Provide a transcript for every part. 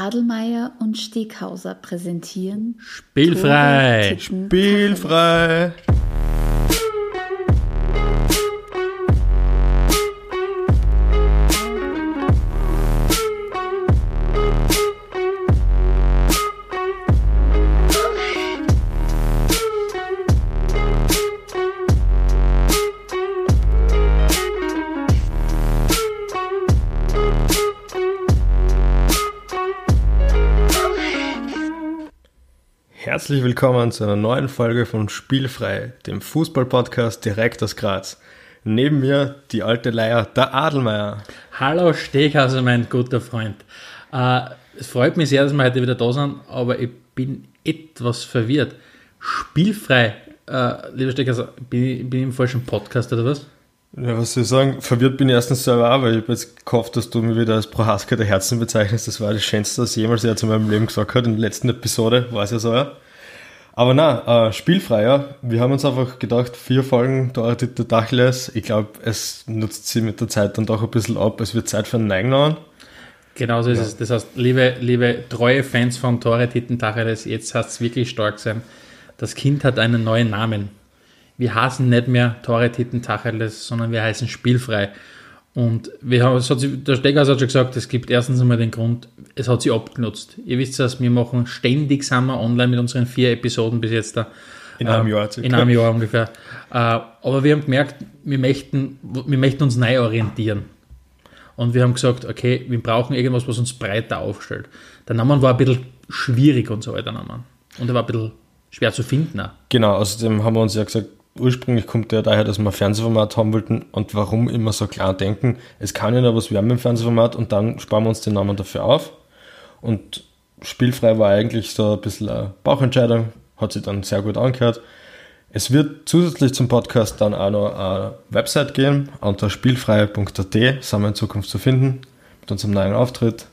Adelmeier und Steghauser präsentieren Spielfrei! Spielfrei! Herzlich willkommen zu einer neuen Folge von Spielfrei, dem Fußballpodcast direkt aus Graz. Neben mir die alte Leier, der Adelmeier. Hallo Steghauser, mein guter Freund. Äh, es freut mich sehr, dass wir heute wieder da sind, aber ich bin etwas verwirrt. Spielfrei, äh, lieber Steghauser, bin ich, bin ich im falschen Podcast oder was? Ja, was soll ich sagen? Verwirrt bin ich erstens selber auch, weil ich habe jetzt gehofft, dass du mich wieder als Prohaska der Herzen bezeichnest. Das war das Schönste, was jemals er zu meinem Leben gesagt hat. In der letzten Episode war es ja so, ja. Aber na, äh, spielfrei, ja. Wir haben uns einfach gedacht, vier Folgen Dorothea Dachles. Ich glaube, es nutzt sie mit der Zeit dann doch ein bisschen ab. Es wird Zeit für einen Neigenauern. Genau so ist ja. es. Das heißt, liebe, liebe treue Fans von Tore Titten Tacheles, jetzt hast es wirklich stark sein. Das Kind hat einen neuen Namen wir heißen nicht mehr Tore Titten Tacheles, sondern wir heißen Spielfrei. Und wir haben, hat sich, der Steggers hat schon gesagt, es gibt erstens einmal den Grund, es hat sich abgenutzt. Ihr wisst das, wir machen ständig wir online mit unseren vier Episoden bis jetzt da. In einem äh, Jahr circa. In einem Jahr ungefähr. Äh, aber wir haben gemerkt, wir möchten, wir möchten uns neu orientieren. Und wir haben gesagt, okay, wir brauchen irgendwas, was uns breiter aufstellt. Der Name war ein bisschen schwierig und so weiter. Und er war ein bisschen schwer zu finden. Auch. Genau, außerdem haben wir uns ja gesagt, ursprünglich kommt der daher, dass wir ein Fernsehformat haben wollten und warum immer so klar denken, es kann ja noch was werden mit dem Fernsehformat und dann sparen wir uns den Namen dafür auf. Und spielfrei war eigentlich so ein bisschen eine Bauchentscheidung, hat sich dann sehr gut angehört. Es wird zusätzlich zum Podcast dann auch noch eine Website geben, unter spielfrei.at sind wir in Zukunft zu finden, mit unserem neuen Auftritt.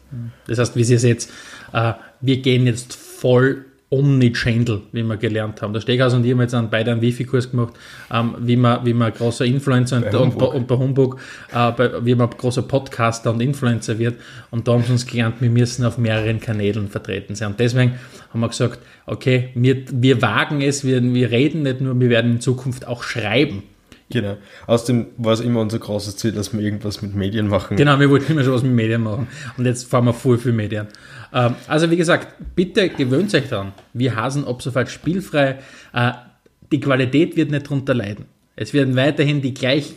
Das heißt, wie Sie seht, äh, wir gehen jetzt voll Omnichannel, wie wir gelernt haben. Der Steghaus und ich haben jetzt an beide einen Wifi-Kurs gemacht, ähm, wie man, wie man großer Influencer bei und, Humbug. und bei Humbug, äh, bei, wie man großer Podcaster und Influencer wird. Und da haben sie uns gelernt, wir müssen auf mehreren Kanälen vertreten sein. Und deswegen haben wir gesagt, okay, wir, wir wagen es, wir, wir reden nicht nur, wir werden in Zukunft auch schreiben. Genau. Außerdem war es immer unser großes Ziel, dass wir irgendwas mit Medien machen. Genau, wir wollten immer schon was mit Medien machen. Und jetzt fahren wir voll für Medien. Ähm, also wie gesagt, bitte gewöhnt euch daran. Wir hasen ab sofort spielfrei. Äh, die Qualität wird nicht drunter leiden. Es werden weiterhin die gleich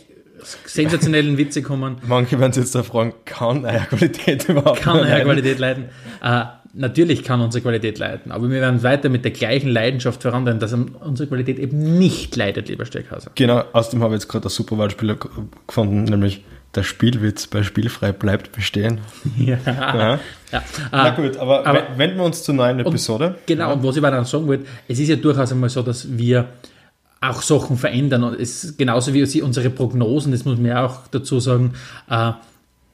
sensationellen Witze kommen. Manche werden sich jetzt da fragen, kann Eierqualität überhaupt Kann Eierqualität leiden? Äh, natürlich kann unsere Qualität leiden, aber wir werden weiter mit der gleichen Leidenschaft vorangehen, dass unsere Qualität eben nicht leidet, lieber Steckhauser. Genau, außerdem habe ich jetzt gerade ein super Wortspiel gefunden, nämlich der Spielwitz bei Spielfrei bleibt bestehen. Ja. ja. ja. Na ah, gut, aber, aber, wenden wir uns zur neuen Episode. Genau, ja. und was ich dann sagen wollte, es ist ja durchaus einmal so, dass wir auch Sachen verändern. Und es ist genauso wie unsere Prognosen, das muss man ja auch dazu sagen, äh,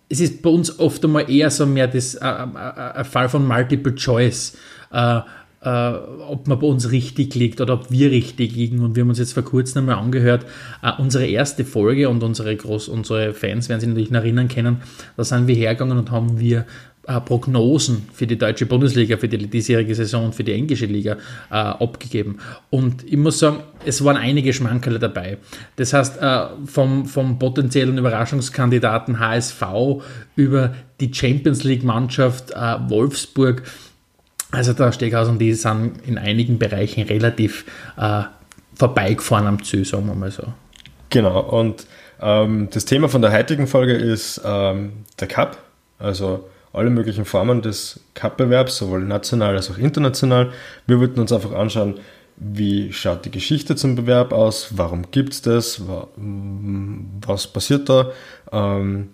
es ist bei uns oft einmal eher so mehr das, äh, äh, ein Fall von Multiple Choice. Äh, äh, ob man bei uns richtig liegt oder ob wir richtig liegen. Und wir haben uns jetzt vor kurzem einmal angehört, äh, unsere erste Folge und unsere, Groß unsere Fans werden sich natürlich noch erinnern können, da sind wir hergegangen und haben wir äh, Prognosen für die deutsche Bundesliga, für die diesjährige Saison für die englische Liga äh, abgegeben. Und ich muss sagen, es waren einige Schmankerle dabei. Das heißt, äh, vom, vom potenziellen Überraschungskandidaten HSV über die Champions League-Mannschaft äh, Wolfsburg also der Steghaus und die sind in einigen Bereichen relativ äh, vorbeigefahren am Ziel, sagen wir mal so. Genau, und ähm, das Thema von der heutigen Folge ist ähm, der Cup, also alle möglichen Formen des Cup-Bewerbs, sowohl national als auch international. Wir wollten uns einfach anschauen, wie schaut die Geschichte zum Bewerb aus, warum gibt es das, was passiert da. Ähm,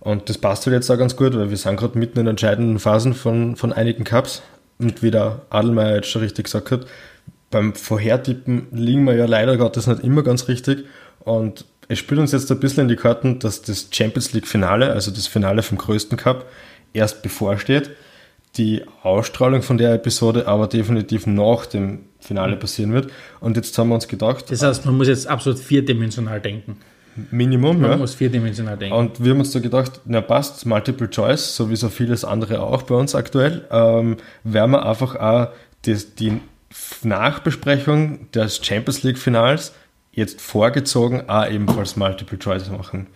und das passt halt jetzt auch ganz gut, weil wir sind gerade mitten in entscheidenden Phasen von, von einigen Cups. Und wie der Adelmeier jetzt schon richtig gesagt hat, beim Vorhertippen liegen wir ja leider Gottes nicht immer ganz richtig. Und es spielt uns jetzt ein bisschen in die Karten, dass das Champions League Finale, also das Finale vom größten Cup, erst bevorsteht. Die Ausstrahlung von der Episode aber definitiv nach dem Finale passieren wird. Und jetzt haben wir uns gedacht. Das heißt, man muss jetzt absolut vierdimensional denken. Minimum. Man ja. muss vierdimensional denken. Und wir haben uns da gedacht, na passt, Multiple Choice, so wie so vieles andere auch bei uns aktuell, ähm, werden wir einfach auch das, die Nachbesprechung des Champions League Finals jetzt vorgezogen auch ebenfalls Multiple Choice machen.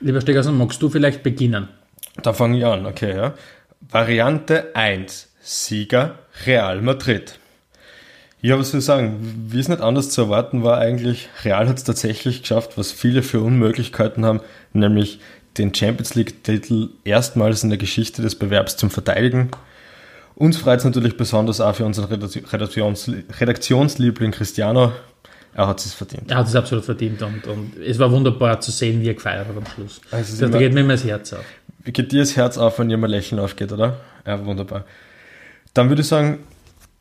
Lieber Stegersen, magst du vielleicht beginnen? Da fange ich an, okay, ja. Variante 1, Sieger Real Madrid. Ja, was soll ich sagen? Wie es nicht anders zu erwarten war, eigentlich, Real hat es tatsächlich geschafft, was viele für Unmöglichkeiten haben, nämlich den Champions League-Titel erstmals in der Geschichte des Bewerbs zum Verteidigen. Uns freut es natürlich besonders auch für unseren Redaktions Redaktionsliebling Cristiano. Er hat es verdient. Er hat es absolut verdient und, und es war wunderbar zu sehen, wie er gefeiert hat am Schluss. Also da immer- geht mir immer das Herz auf. Wie geht dir das Herz auf, wenn mal Lächeln aufgeht, oder? Ja, wunderbar. Dann würde ich sagen,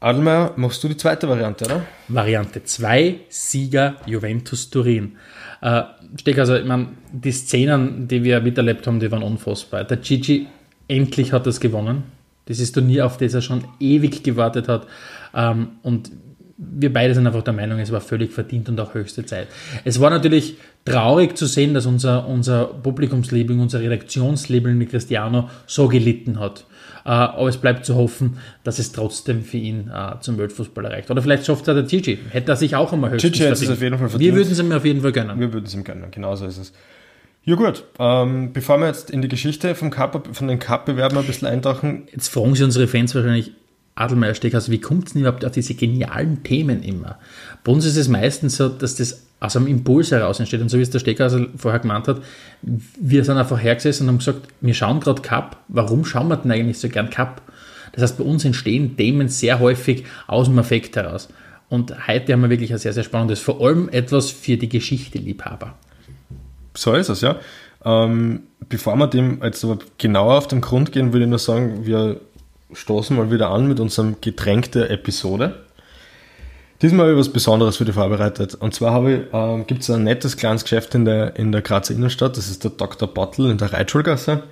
Adelmeier, machst du die zweite Variante, oder? Variante 2, Sieger Juventus Turin. Äh, Steck, also, ich meine, die Szenen, die wir miterlebt haben, die waren unfassbar. Der Gigi endlich hat das gewonnen. Das ist Turnier, auf das er schon ewig gewartet hat. Ähm, und wir beide sind einfach der Meinung, es war völlig verdient und auch höchste Zeit. Es war natürlich traurig zu sehen, dass unser, unser Publikumsliebling, unser Redaktionsliebling Cristiano so gelitten hat. Äh, aber es bleibt zu hoffen, dass es trotzdem für ihn äh, zum Weltfußball erreicht. Oder vielleicht schafft es der Gigi. Hätte er sich auch einmal höchstens Gigi hätte es auf jeden Fall Wir verdient. würden es ihm auf jeden Fall gönnen. Wir würden es ihm gönnen, genauso ist es. Ja gut, ähm, bevor wir jetzt in die Geschichte vom Cup, von den Cup-Bewerben ein bisschen eintauchen, Jetzt fragen sich unsere Fans wahrscheinlich, Adelmeier Steckhaus, wie kommt es denn überhaupt auf diese genialen Themen immer? Bei uns ist es meistens so, dass das aus einem Impuls heraus entsteht. Und so wie es der Steckhaus vorher gemeint hat, wir sind einfach hergesessen und haben gesagt, wir schauen gerade Cup, warum schauen wir denn eigentlich so gern Cup? Das heißt, bei uns entstehen Themen sehr häufig aus dem Affekt heraus. Und heute haben wir wirklich ein sehr, sehr spannendes, vor allem etwas für die Geschichte-Liebhaber. so ist es, ja. Ähm, bevor wir dem jetzt aber genauer auf den Grund gehen, würde ich nur sagen, wir stoßen mal wieder an mit unserem Getränk der Episode. Diesmal habe ich was Besonderes für dich vorbereitet. Und zwar habe ich, ähm, gibt es ein nettes kleines Geschäft in der, in der Grazer Innenstadt, das ist der Dr. Bottle in der Reitschulgasse.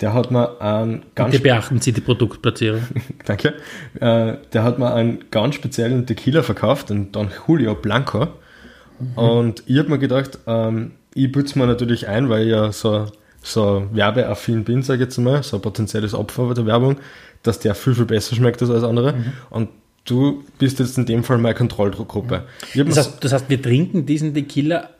Der hat mir einen ganz Bitte beachten Sie die Produktplatzierung. Danke. Äh, der hat mir einen ganz speziellen Tequila verkauft, den Don Julio Blanco. Und ich habe mir gedacht, ähm, ich bütze mir natürlich ein, weil ich ja so, so werbeaffin bin, sage ich jetzt mal, so ein potenzielles Opfer der Werbung, dass der viel, viel besser schmeckt als alles andere. Und du bist jetzt in dem Fall meine mir Das heißt, das heißt, wir trinken diesen Tequila,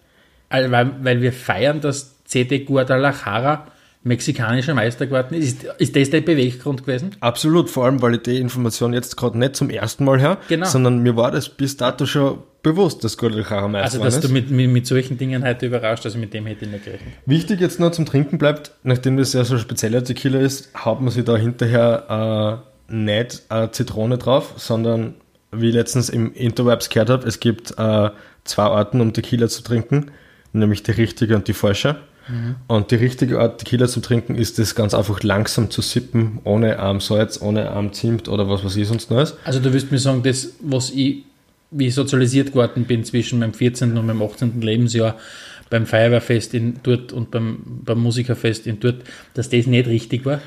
weil, weil wir feiern, dass CD Guadalajara mexikanischer Meister geworden ist. Ist, das der Beweggrund gewesen? Absolut, vor allem, weil ich die Information jetzt gerade nicht zum ersten Mal her, Genau. sondern mir war das bis dato schon bewusst, dass Guadalajara Meister Also, dass ist. du mit, mit, mit solchen Dingen heute überrascht, also mit dem hätte ich nicht gerechnet. Wichtig jetzt noch zum Trinken bleibt, nachdem das ja so ein spezieller Tequila ist, haut man sich da hinterher äh, nicht äh, Zitrone drauf, sondern wie ich letztens im Interwebs gehört habe, es gibt äh, zwei Arten, um Tequila zu trinken, nämlich die richtige und die falsche. Und die richtige Art, Tequila zu trinken, ist es ganz einfach langsam zu sippen, ohne ähm, Salz, ohne ähm, Zimt oder was weiß ich sonst noch ist. Also, du wirst mir sagen, das, was ich, wie ich sozialisiert geworden bin zwischen meinem 14. und meinem 18. Lebensjahr beim Feuerwehrfest in dort und beim, beim Musikerfest in dort, dass das nicht richtig war.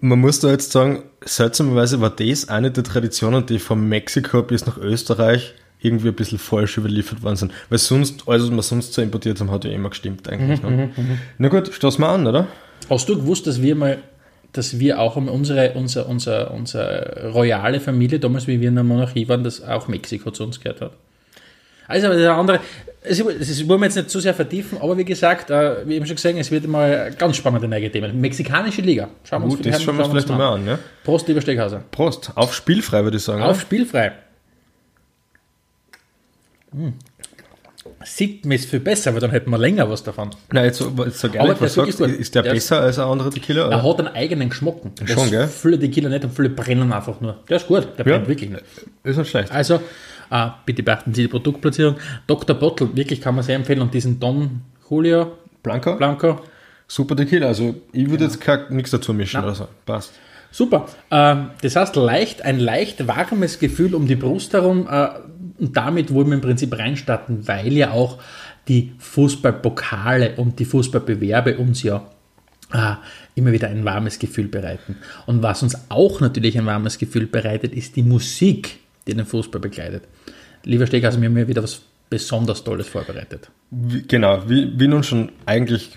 Man muss da jetzt sagen, seltsamerweise war das eine der Traditionen, die von Mexiko bis nach Österreich irgendwie ein bisschen falsch überliefert worden sind. Weil sonst, alles, was wir sonst so importiert haben, hat ja immer gestimmt eigentlich. ne? Na gut, stoßen wir an, oder? Hast du gewusst, dass wir mal, dass wir auch unsere, unser, unser, unsere royale Familie, damals wie wir in der Monarchie waren, dass auch Mexiko zu uns gehört hat? Also, aber der andere, es, wollen wir jetzt nicht zu sehr vertiefen, aber wie gesagt, äh, wie eben schon gesagt, es wird mal ganz spannende neue Themen. Mexikanische Liga. Schauen wir uns Gut, das schauen wir uns vielleicht mal an. Ja? Prost, lieber Steckhauser. Prost, auf spielfrei würde ich sagen. Auf spielfrei. Hm. Sieht mir ist viel besser, aber dann hätten wir länger was davon. Nein, jetzt jetzt gerne, der was ist sagst, gut. ist der, Der ist- besser als ein anderer Tequila? Er hat einen eigenen Geschmack. Das Schon, gell? Viele Tequila nicht und viele brennen einfach nur. Der ist gut, der Ja. brennt wirklich nicht. Ist nicht schlecht. Also, äh, bitte beachten Sie die Produktplatzierung. Dr. Bottle, wirklich kann man sehr empfehlen. Und diesen Don Julio Blanco? Blanco, Super Tequila. Also ich würde jetzt kein- nichts dazu mischen Nein. oder so. Passt. super. Ähm, das heißt, leicht, ein leicht warmes Gefühl um die Brust herum. Äh, und damit wollen wir im Prinzip reinstarten, weil ja auch die Fußballpokale und die Fußballbewerbe uns ja äh, immer wieder ein warmes Gefühl bereiten. Und was uns auch natürlich ein warmes Gefühl bereitet, ist die Musik, die den Fußball begleitet. Lieber Steghauser, wir haben ja wieder was besonders Tolles vorbereitet. Wie, genau, wie, wie nun schon eigentlich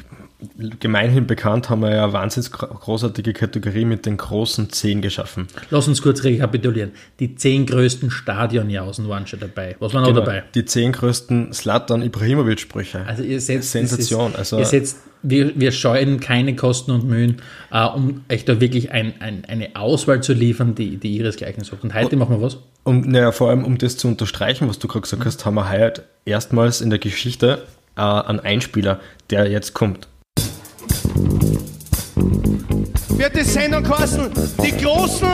gemeinhin bekannt, haben wir ja eine wahnsinnig großartige Kategorie mit den großen Zehn geschaffen. Lass uns kurz rekapitulieren. Die zehn größten Stadionjausen waren schon dabei. Was waren noch Genau, dabei? Die zehn größten Slatan Ibrahimovic-Sprüche. Also ihr setzt, Sensation, ist, also- ihr setzt, wir, wir scheuen keine Kosten und Mühen, äh, um euch da wirklich ein, ein, eine Auswahl zu liefern, die, die ihresgleichen sucht. Und heute machen wir was? Und naja, vor allem, um das zu unterstreichen, was du gerade gesagt hast, haben wir heute erstmals in der Geschichte äh, einen Einspieler, der jetzt kommt. Wird die Sendung kosten. Die Großen,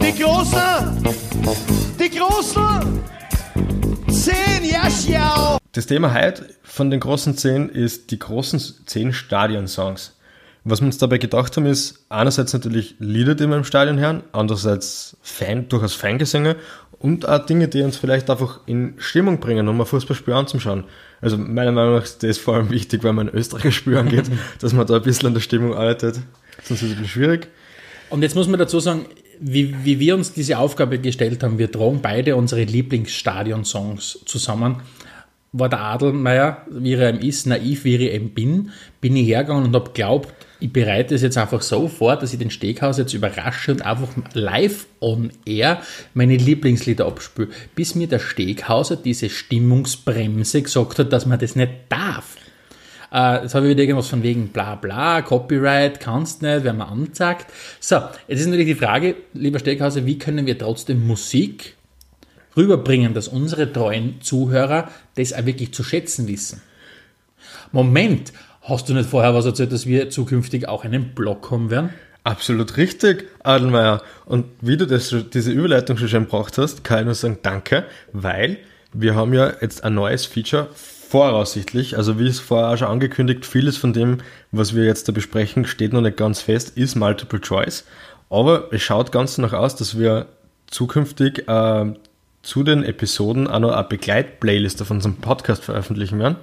die Großen, die Großen, zehn, ja, schau. Das Thema heute von den großen zehn ist die großen zehn Stadion-Songs. Was wir uns dabei gedacht haben, ist einerseits natürlich Lieder, die wir im Stadion hören, andererseits Fan, durchaus Fangesänge und auch Dinge, die uns vielleicht einfach in Stimmung bringen, um ein Fußballspiel anzuschauen. Also meiner Meinung nach ist das vor allem wichtig, wenn man ein Österreicher Spiel angeht, dass man da ein bisschen an der Stimmung arbeitet. Sonst ist es ein bisschen schwierig. Und jetzt muss man dazu sagen, wie, wie wir uns diese Aufgabe gestellt haben, wir tragen beide unsere Lieblingsstadion-Songs zusammen. War der Adelmeier, wie er eben ist, naiv wie ich eben bin, bin ich hergegangen und habe glaubt, ich bereite es jetzt einfach so vor, dass ich den Steghaus jetzt überrasche und einfach live on air meine Lieblingslieder abspüle, bis mir der Steghauser diese Stimmungsbremse gesagt hat, dass man das nicht darf. Äh, jetzt habe ich wieder irgendwas von wegen bla bla, Copyright, kannst nicht, werden wir angezeigt. So, jetzt ist natürlich die Frage, lieber Steckhauser, wie können wir trotzdem Musik rüberbringen, dass unsere treuen Zuhörer das auch wirklich zu schätzen wissen? Moment, hast du nicht vorher was erzählt, dass wir zukünftig auch einen Blog haben werden? Absolut richtig, Adelmeier. Und wie du das, diese Überleitung schon schön gebracht hast, kann ich nur sagen, danke, weil wir haben ja jetzt ein neues Feature voraussichtlich, also wie es vorher auch schon angekündigt, vieles von dem, was wir jetzt da besprechen, steht noch nicht ganz fest, ist Multiple Choice. Aber es schaut ganz danach aus, dass wir zukünftig äh, zu den Episoden auch noch eine Begleitplaylist auf unserem Podcast veröffentlichen werden.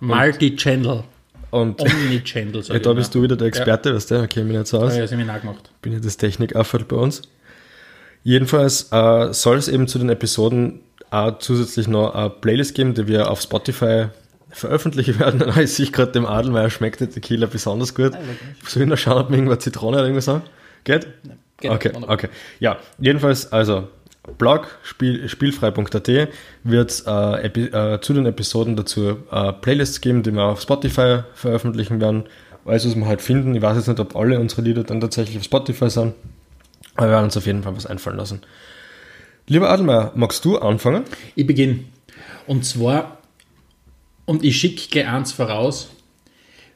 Multi-Channel, Und Omni-Channel, ja, da ich bist du wieder der Experte, weißt du, okay, mich nicht so aus. Ja, ja, Seminar gemacht. bin ja das Technikaffert bei uns. Jedenfalls äh, soll es eben zu den Episoden auch zusätzlich noch eine Playlist geben, die wir auf Spotify veröffentlichen werden. Ich sehe gerade dem Adelmeier schmeckt der Tequila besonders gut. Soll ich noch schauen, ob mir irgendwas Zitrone oder irgendwas haben? Geht? geht, okay, wunderbar. okay. Ja, jedenfalls, also Blog spiel, spielfrei.at wird äh, äh, zu den Episoden dazu äh, Playlists geben, die wir auf Spotify veröffentlichen werden. Alles, was wir halt finden. Ich weiß jetzt nicht, ob alle unsere Lieder dann tatsächlich auf Spotify sind, aber wir werden uns auf jeden Fall was einfallen lassen. Lieber Adelmeier, magst du anfangen? Ich beginne. Und zwar, und ich schicke gleich eins voraus.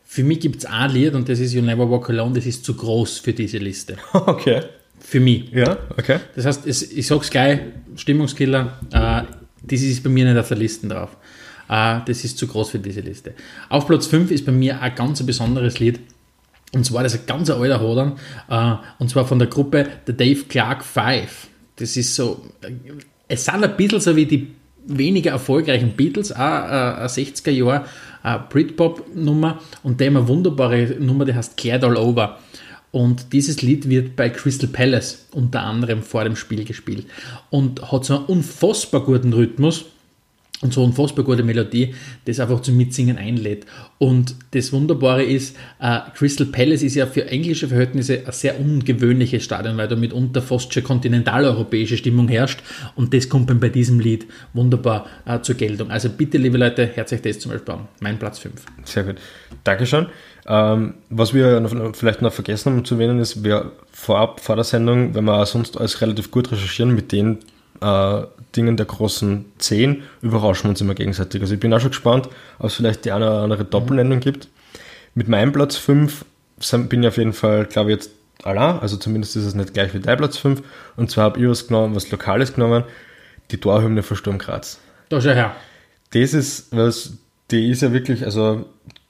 Für mich gibt es ein Lied und das ist You Never Walk Alone, das ist zu groß für diese Liste. okay. Für mich. Ja, okay. Das heißt, es, ich sag's gleich, Stimmungskiller, äh, das ist bei mir nicht auf der Liste drauf. Äh, das ist zu groß für diese Liste. Auf Platz 5 ist bei mir ein ganz besonderes Lied. Und zwar das ist ein ganz alter Hodern. Äh, und zwar von der Gruppe The Dave Clark Five. Das ist so, äh, es sind ein bisschen so wie die weniger erfolgreichen Beatles, auch äh, eine 60er Jahr äh, Britpop-Nummer und haben eine wunderbare Nummer, die heißt Glad All Over. Und dieses Lied wird bei Crystal Palace unter anderem vor dem Spiel gespielt und hat so einen unfassbar guten Rhythmus und so unfassbar gute Melodie, das einfach zum Mitsingen einlädt. Und das Wunderbare ist, äh, Crystal Palace ist ja für englische Verhältnisse ein sehr ungewöhnliches Stadion, weil da mitunter fast schon kontinentaleuropäische Stimmung herrscht. Und das kommt dann bei diesem Lied wunderbar äh, zur Geltung. Also bitte, liebe Leute, hört euch das zum Beispiel an. Mein Platz 5. Sehr gut. Dankeschön. Ähm, was wir noch, vielleicht noch vergessen haben zu erwähnen, ist, wir vorab, vor der Sendung, wenn wir auch sonst alles relativ gut recherchieren, mit den äh, Dingen der großen 10 überraschen wir uns immer gegenseitig. Also ich bin auch schon gespannt, ob es vielleicht die eine oder andere Doppelnennung gibt. Mit meinem Platz 5 bin ich auf jeden Fall, glaube ich, jetzt allein, also zumindest ist es nicht gleich wie dein Platz 5. Und zwar habe ich was genommen, was Lokales genommen, die Torhymne von Sturm Graz. Da schau her. Das ist, was, die ist ja wirklich, also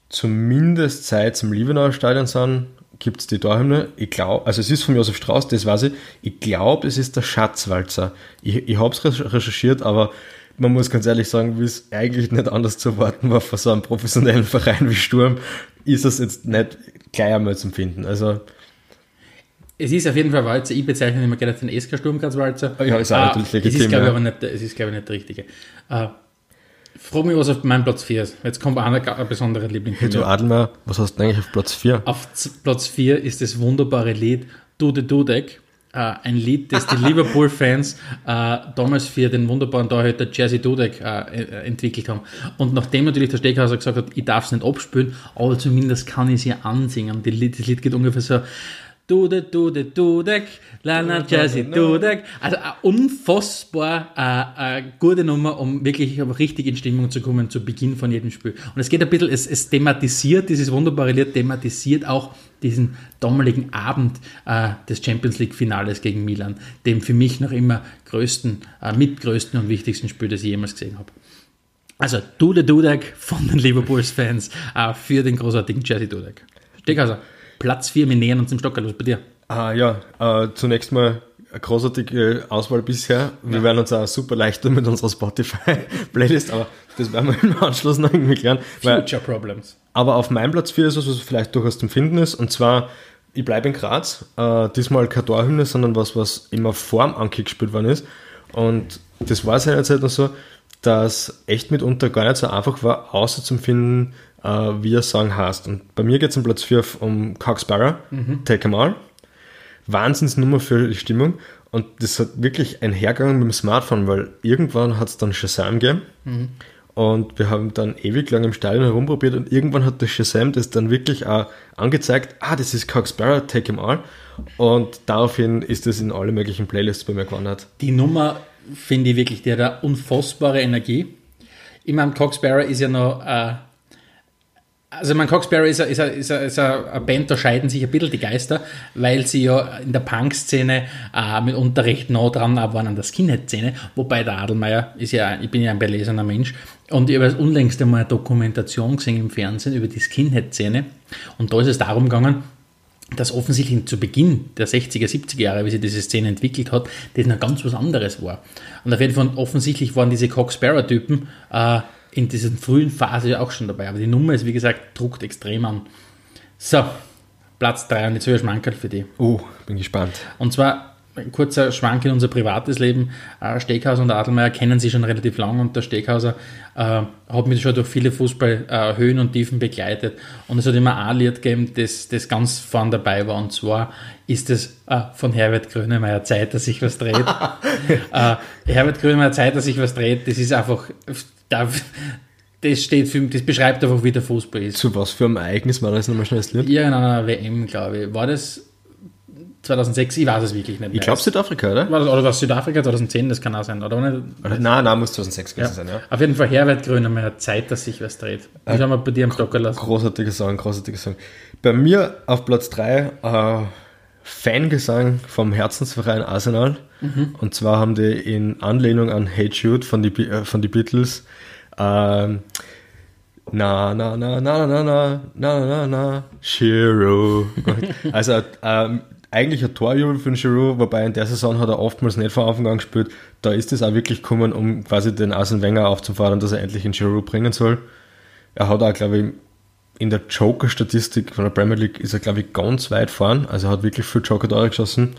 zumindest seit zum Liebenauer Stadion sind, gibt es die Torhymne. Ich glaube, also es ist von Josef Strauß, das weiß ich. Ich glaube, es ist der Schatzwalzer. Ich, ich habe es recherchiert, aber man muss ganz ehrlich sagen, wie es eigentlich nicht anders zu erwarten war von so einem professionellen Verein wie Sturm, ist es jetzt nicht gleich einmal zum Finden. Also, Es ist auf jeden Fall Walzer. Ich bezeichne immer gerne den SK Sturmgraz Walzer. Ja, ist auch Äh, natürlich Es legitim, ist, glaube ich, ja. aber nicht, es ist, glaube ich, nicht der richtige. Äh, Frag mich, was auf meinem Platz 4 ist. Jetzt kommt auch ein, ein besonderer Liebling Hey, du mir. Adelmeier, was hast du denn eigentlich auf Platz 4? Auf Platz 4 ist das wunderbare Lied Dude Dudek. Äh, ein Lied, das die Liverpool-Fans äh, damals für den wunderbaren Torhüter Jazzy Dudek äh, äh, entwickelt haben. Und nachdem natürlich der Steghauser gesagt hat, ich darf es nicht abspielen, aber zumindest kann ich sie ansingen. Die Lied, das Lied geht ungefähr so Dude, Dude, Dudek, Lana Jazzy Dudek. Also eine unfassbar äh, äh, gute Nummer, um wirklich richtig in Stimmung zu kommen zu Beginn von jedem Spiel. Und es geht ein bisschen, es, es thematisiert, dieses wunderbare Lied thematisiert auch diesen damaligen Abend äh, des Champions League Finales gegen Milan, dem für mich noch immer größten, äh, mitgrößten und wichtigsten Spiel, das ich jemals gesehen habe. Also Dude Dudek von den Liverpools-Fans äh, für den großartigen Jazzy Dudek. Steckhauser, Platz 4, wir nähern uns dem Stocker, los bei dir. Ah ja, äh, zunächst mal eine großartige Auswahl bisher. Wir werden uns auch super leicht tun mit unserer Spotify-Playlist, aber das werden wir im Anschluss noch irgendwie klären. Weil, Future Problems. aber auf meinem Platz 4 ist was, was vielleicht durchaus zum Finden ist, und zwar, ich bleibe in Graz, äh, diesmal keine Torhymne, sondern was, was immer vorm Ankick gespielt worden ist. Und das war seinerzeit noch so, dass echt mitunter gar nicht so einfach war, außer zum Finden, äh, wie der Song heißt. Und bei mir geht es im Platz 4 um Coxbarrow, Take 'em All. Wahnsinnsnummer für die Stimmung. Und das hat wirklich einhergegangen mit dem Smartphone, weil irgendwann hat es dann Shazam gegeben. Und wir haben dann ewig lang im Stadion herumprobiert und irgendwann hat der Shazam das dann wirklich auch angezeigt, ah, das ist Cox Barrett, Take 'em All. Und daraufhin ist das in alle möglichen Playlists bei mir gewandert. Die Nummer finde ich wirklich, die hat eine unfassbare Energie. Ich meine, Cox Barrow ist ja noch, äh, also mein Cox Barrow ist, ist, ist, ist eine Band, da scheiden sich ein bisschen die Geister, weil sie ja in der Punk-Szene äh, mitunter recht nah dran waren an der Skinhead-Szene, wobei der Adelmeier ist ja, ich bin ja ein belesener Mensch. Und ich habe unlängst einmal eine Dokumentation gesehen im Fernsehen über die Skinhead-Szene. Und da ist es darum gegangen, dass offensichtlich zu Beginn der 60er, 70er Jahre, wie sich diese Szene entwickelt hat, das noch ganz was anderes war. Und auf jeden Fall offensichtlich waren diese Cox Sparrow-Typen äh, in dieser frühen Phase auch schon dabei. Aber die Nummer ist, wie gesagt, druckt extrem an. So, Platz 3 und jetzt höre ich Schmankerl für die. Oh, bin gespannt. Und zwar ein kurzer Schwank in unser privates Leben. Äh, Steghauser und Adelmeier kennen sich schon relativ lang und der Steghauser äh, hat mich schon durch viele Fußballhöhen und Tiefen begleitet. Und es hat immer ein Lied gegeben, das, das ganz vorn dabei war. Und zwar ist es äh, von Herbert Grönemeyer Zeit, dass sich was dreht. äh, Herbert Grönemeyer Zeit, dass sich was dreht, das ist einfach, da, das steht für, das beschreibt einfach, wie der Fußball ist. Zu was für einem Ereignis war das nochmal schnell? Irgendeiner WM, glaube ich. War das 2006? Ich weiß es wirklich nicht mehr. Ich glaube Südafrika, oder? War das, oder was Südafrika 2010, das kann auch sein, oder? oder? Nein, nein, muss 2006 gewesen sein, ja. Auf jeden Fall Herbert Grönemeyer, Zeit, dass sich was dreht. Das haben wir bei dir am Stocker lassen. Großartiger Song, großartiger Song. Bei mir auf Platz 3 äh, Fangesang vom Herzensverein Arsenal. Und zwar haben die in Anlehnung an Hate Jude von die, äh, von die Beatles ähm, na na na na na na na na na Shiro. Also ähm, eigentlich ein Torjubel für den Giroud, wobei in der Saison hat er oftmals nicht von Anfang an gespielt. Da ist es auch wirklich gekommen, um quasi den Arsene Wenger aufzufordern, dass er endlich den Giroud bringen soll. Er hat auch, glaube ich, in der Joker-Statistik von der Premier League ist er, glaube ich, ganz weit vorn. Also er hat wirklich viel Joker-Tore geschossen.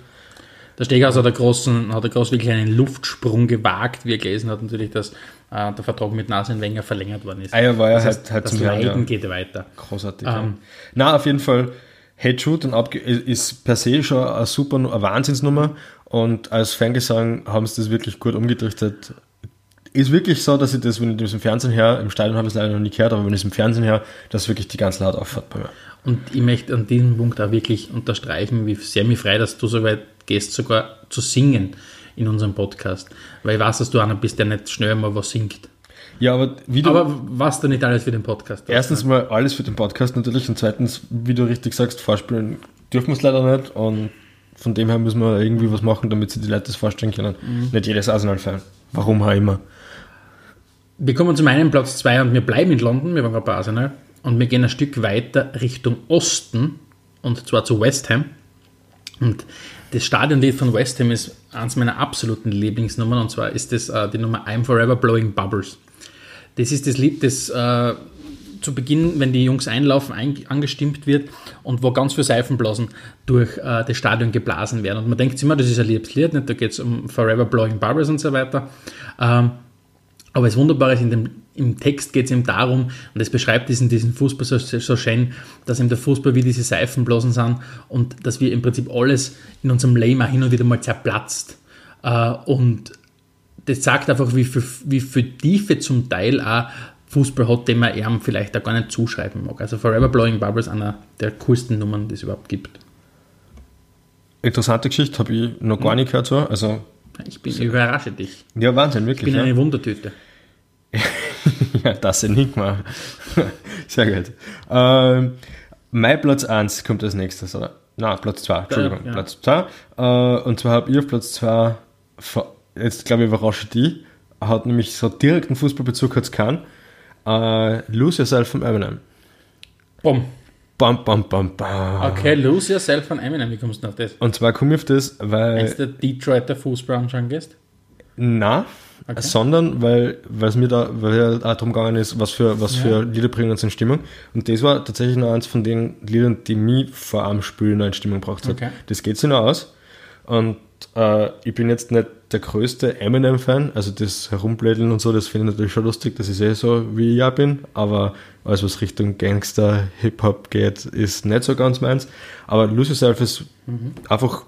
Der Steghaus hat, einen großen, hat er groß wirklich einen Luftsprung gewagt, wie er gelesen hat, natürlich, dass äh, der Vertrag mit Nasen Wenger verlängert worden ist. Ah ja, war ja das halt- heißt, halt das Leiden ja. geht weiter. Großartig. Ähm. ja. Na, auf jeden Fall, Head Shoot und abge ist per se schon eine super, eine Wahnsinnsnummer. Und als Fangesang haben sie das wirklich gut umgedrückt. Ist wirklich so, dass ich das, wenn ich das im Fernsehen her, im Stadion habe ich es leider noch nie gehört, aber wenn ich es im Fernsehen her, dass wirklich die ganze Laut auffahrt bei mir. Und ich möchte an diesem Punkt auch wirklich unterstreichen, wie sehr mich frei, dass du so weit gehst, sogar zu singen in unserem Podcast. Weil ich weiß, dass du einer bist, der nicht schnell mal was singt. Ja, aber wie du. Aber was du nicht alles für den Podcast. Erstens mal alles für den Podcast natürlich und zweitens, wie du richtig sagst, vorspielen dürfen wir es leider nicht und von dem her müssen wir irgendwie was machen, damit sich die Leute das vorstellen können. Nicht jedes Arsenal-Fan. Warum auch immer. Wir kommen zu meinem Platz 2 und wir bleiben in London, wir waren gerade bei Arsenal und wir gehen ein Stück weiter Richtung Osten und zwar zu West Ham. Und das Stadionlied von West Ham ist eines meiner absoluten Lieblingsnummern und zwar ist das äh, die Nummer I'm Forever Blowing Bubbles. Das ist das Lied, das äh, zu Beginn, wenn die Jungs einlaufen, ein, angestimmt wird und wo ganz viele Seifenblasen durch äh, das Stadion geblasen werden. Und man denkt immer, das ist ein liebes Lied, nicht? da geht es um Forever Blowing Bubbles und so weiter. Ähm, aber das Wunderbare ist, in dem im Text geht es ihm darum, und das beschreibt diesen, diesen Fußball so, so schön, dass ihm der Fußball wie diese Seifenblasen sind und dass wir im Prinzip alles in unserem Leben auch hin und wieder mal zerplatzt. Äh, und das sagt einfach, wie viel, wie viel Tiefe zum Teil auch Fußball hat, den man ihm vielleicht auch gar nicht zuschreiben mag. Also Forever Blowing Bubble ist einer der coolsten Nummern, die es überhaupt gibt. Interessante Geschichte, habe ich noch gar nicht gehört so. Also, Ich bin ich überrasche dich. ja, Wahnsinn, Ich wirklich. bin ja. eine Wundertüte. ja, das Enigma. Sehr gut. Ähm, mein Platz 1 kommt als nächstes, oder? Nein, Platz 2, Entschuldigung, ja. Platz 2. Äh, und zwar habe ich auf Platz 2, jetzt glaube ich überrasche die, hat nämlich so direkten Fußballbezug hat es keinen. Äh, Lose Yourself von Eminem. Bumm. Bam, bam, bam, bam. Okay, lose yourself von Eminem. Wie kommst du auf das? Und zwar komme ich auf das, weil... Meinst du, Detroiter Fußball anschauen gehst? Na, Okay. sondern weil es mir da weil auch darum gegangen ist, was für was Ja. für Lieder bringen uns in Stimmung. Und das war tatsächlich noch eins von den Liedern, die mich vor allem Spielen noch in Stimmung gebracht hat. Okay. Das geht sich noch aus. Und äh, ich bin jetzt nicht der größte Eminem-Fan, also das Herumblädeln und so, das finde ich natürlich schon lustig, das ist eh so, wie ich ja bin, aber alles, was Richtung Gangster, Hip-Hop geht, ist nicht so ganz meins. Aber Lose Yourself ist einfach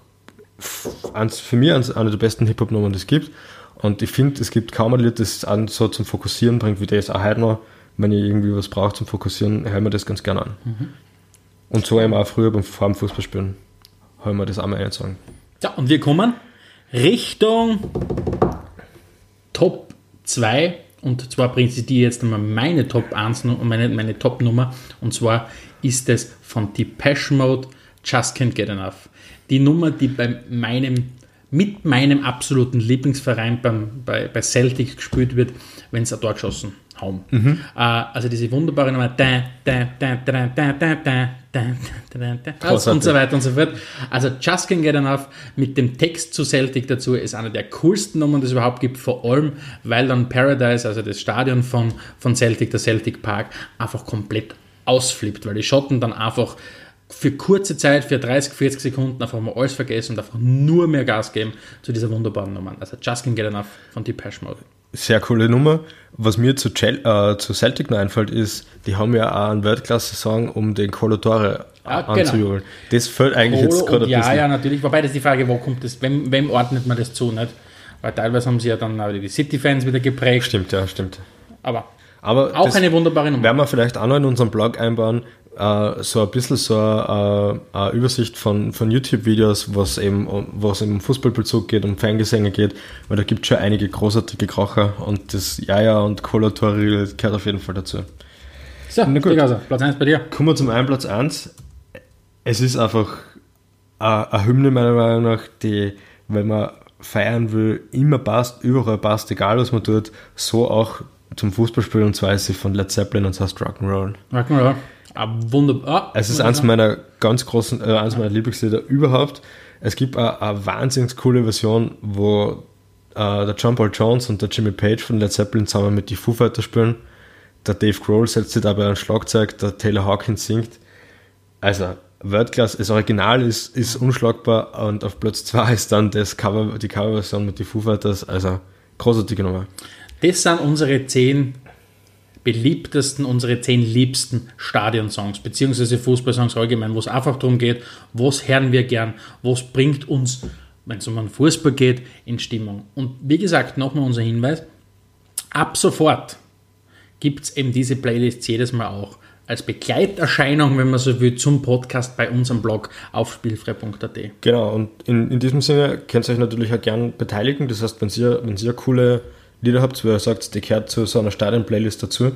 f- eins, für mich eine der besten Hip-Hop-Nummern, die es gibt. Und ich finde, es gibt kaum ein Lied, das es an so zum Fokussieren bringt, wie das auch heute noch. Wenn ich irgendwie was brauche zum Fokussieren, höre ich mir das ganz gerne an. Und so eben auch früher beim Fußballspielen, höre ich mir das auch mal einsagen. Ja, und wir kommen Richtung Top 2. Und zwar bringt sie die jetzt einmal meine Top 1, Nu- meine, meine Top Nummer. Und zwar ist es von Depeche Mode Just Can't Get Enough. Die Nummer, die bei meinem, mit meinem absoluten Lieblingsverein beim, bei, bei Celtic gespielt wird, wenn sie ein Tor geschossen Raum. Mhm. Also diese wunderbare Nummer und so weiter und so fort. Also Just Can Get Enough mit dem Text zu Celtic dazu ist eine der coolsten Nummern, die es überhaupt gibt, vor allem weil dann Paradise, also das Stadion von, von Celtic, der Celtic Park, einfach komplett ausflippt, weil die Schotten dann einfach für kurze Zeit, für 30, 40 Sekunden einfach mal alles vergessen und einfach nur mehr Gas geben zu dieser wunderbaren Nummer. Also Just Can Get Enough von Depeche Mode. Sehr coole Nummer. Was mir zu, Chel äh, zu Celtic noch einfällt, ist, die haben ja auch einen Weltklasse-Song, um den Colotore Ah, genau. anzujubeln. Das fällt eigentlich jetzt Polo gerade ein ja, bisschen. ja, natürlich. Wobei das ist die Frage, wo kommt das, wem, wem ordnet man das zu, nicht? Weil teilweise haben sie ja dann auch die City-Fans wieder geprägt. Stimmt, ja, stimmt. Aber Aber auch eine wunderbare Nummer. werden wir vielleicht auch noch in unserem Blog einbauen, äh, so ein bisschen so eine, äh, eine Übersicht von, von YouTube-Videos, was eben, um- was eben um Fußballbezug geht, um Fangesänge geht, weil da gibt es schon einige großartige Kracher und das Jaja und Kolotori gehört auf jeden Fall dazu. So, Na gut. Steghauser, Platz 1 bei dir. Kommen wir zum einen Platz 1. Es ist einfach eine, eine Hymne meiner Meinung nach, die, wenn man feiern will, immer passt, überall passt, egal was man tut, so auch zum Fußballspielen und zwar ist sie von Led Zeppelin und das heißt Rock'n'Roll. Rock'n'Roll. Ah, wunderbar. Es ist eins meiner ganz großen, äh, eins meiner Lieblingslieder überhaupt. Es gibt eine, wahnsinnig coole Version, wo äh, der John Paul Jones und der Jimmy Page von Led Zeppelin zusammen mit die Foo Fighters spielen. Der Dave Grohl setzt sich dabei ein Schlagzeug, der Taylor Hawkins singt. Also, Weltklasse, das Original ist, ist unschlagbar und auf Platz 2 ist dann das Cover, die Coverversion mit die Foo Fighters. Also, großartige Nummer. Das sind unsere zehn beliebtesten, unsere zehn liebsten Stadionsongs, beziehungsweise Fußballsongs allgemein, wo es einfach darum geht, was hören wir gern, was bringt uns, wenn es um einen Fußball geht, in Stimmung. Und wie gesagt, nochmal unser Hinweis, ab sofort gibt es eben diese Playlists jedes Mal auch als Begleiterscheinung, wenn man so will, zum Podcast bei unserem Blog auf spielfrei.at. Genau, und in, in diesem Sinne könnt ihr euch natürlich auch gern beteiligen. Das heißt, wenn ihr, wenn ihr coole Lieder habt, wo ihr sagt, die gehört zu so einer Stadion-Playlist dazu,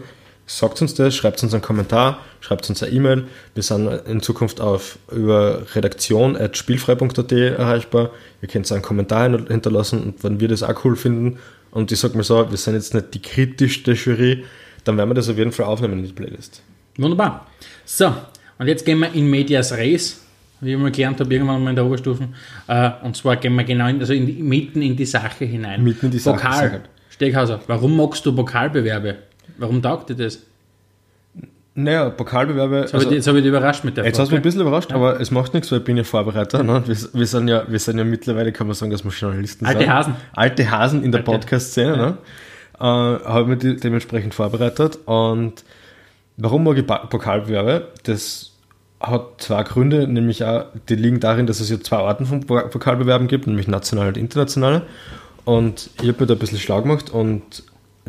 sagt uns das, schreibt uns einen Kommentar, schreibt uns eine E-Mail. Wir sind in Zukunft auf über redaktion.spielfrei.at erreichbar. Ihr könnt einen Kommentar hin- hinterlassen und wenn wir das auch cool finden und ich sag mal so, wir sind jetzt nicht die kritischste Jury, dann werden wir das auf jeden Fall aufnehmen in die Playlist. Wunderbar. So, und jetzt gehen wir in Medias Res, wie ich mal gelernt habe, irgendwann mal in der Oberstufen. Äh, und zwar gehen wir genau in, also in die, mitten in die Sache hinein. Mitten in die Sache, gut. Steghauser, warum magst du Pokalbewerbe? Warum taugt dir das? Naja, Pokalbewerbe. Jetzt habe ich, dich- jetzt habe ich dich überrascht mit der Jetzt hast du mich ein Frage. bisschen überrascht, aber es macht nichts, weil ich bin ja Vorbereiter. Ne? Wir, wir, sind ja, wir sind ja mittlerweile, kann man sagen, dass wir Journalisten Alte sind. Hasen. Alte Hasen in der Alte. Podcast-Szene. Ne? äh, habe mich de dementsprechend vorbereitet. Und warum mag ich Pokalbewerbe? Das hat zwei Gründe, nämlich auch, die liegen darin, dass es ja zwei Arten von Pokalbewerben gibt, nämlich nationale und internationale. Und ich habe mir da ein bisschen schlau gemacht und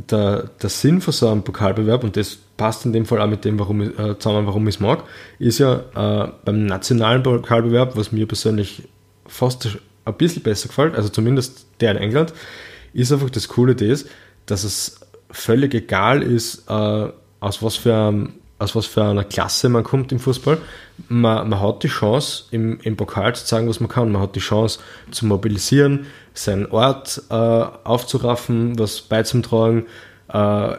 der, der Sinn von so einem Pokalbewerb, und das passt in dem Fall auch mit dem, warum ich, äh, zusammen, warum ich es mag, ist ja äh, beim nationalen Pokalbewerb, was mir persönlich fast ein bisschen besser gefällt, also zumindest der in England, ist einfach das Coole das, dass es völlig egal ist, äh, aus was für einem aus was für einer Klasse man kommt im Fußball. Man, man hat die Chance, im, im Pokal zu zeigen, was man kann. Man hat die Chance zu mobilisieren, seinen Ort äh, aufzuraffen, was beizutragen. Äh,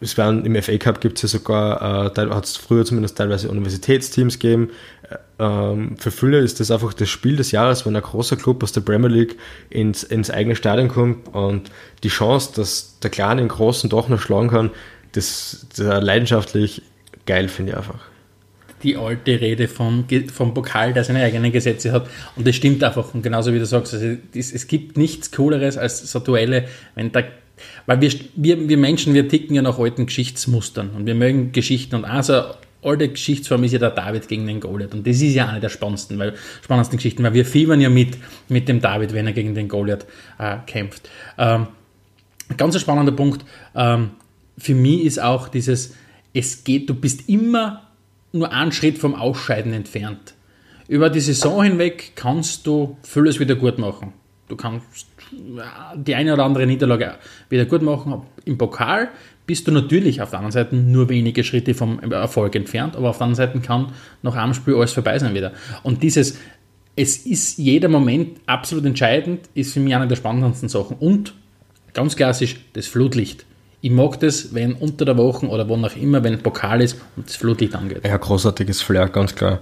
es werden, Im FA Cup gibt es ja sogar, äh, hat es früher zumindest teilweise Universitätsteams gegeben. Ähm, für viele ist das einfach das Spiel des Jahres, wenn ein großer Club aus der Premier League ins, ins eigene Stadion kommt und die Chance, dass der Kleine den Großen doch noch schlagen kann, das, das leidenschaftlich geil, finde ich einfach. Die alte Rede vom, vom Pokal, der seine eigenen Gesetze hat. Und das stimmt einfach. Und genauso wie du sagst, also es, es gibt nichts Cooleres als so Duelle, wenn da weil wir, wir, wir Menschen, wir ticken ja nach alten Geschichtsmustern und wir mögen Geschichten und also alte Geschichtsform ist ja der David gegen den Goliath und das ist ja eine der spannendsten, weil, spannendsten Geschichten, weil wir fiebern ja mit, mit dem David, wenn er gegen den Goliath äh, kämpft. Ähm, ganz ein spannender Punkt, ähm, für mich ist auch dieses, es geht, du bist immer nur einen Schritt vom Ausscheiden entfernt. Über die Saison hinweg kannst du vieles wieder gut machen. Du kannst die eine oder andere Niederlage wieder gut machen. Im Pokal bist du natürlich auf der anderen Seite nur wenige Schritte vom Erfolg entfernt, aber auf der anderen Seite kann nach einem Spiel alles vorbei sein wieder. Und dieses, es ist jeder Moment absolut entscheidend, ist für mich eine der spannendsten Sachen. Und ganz klassisch das Flutlicht. Ich mag das, wenn unter der Woche oder wo auch immer, wenn Pokal ist und das Flutlicht angeht. Ja, großartiges Flair, ganz klar.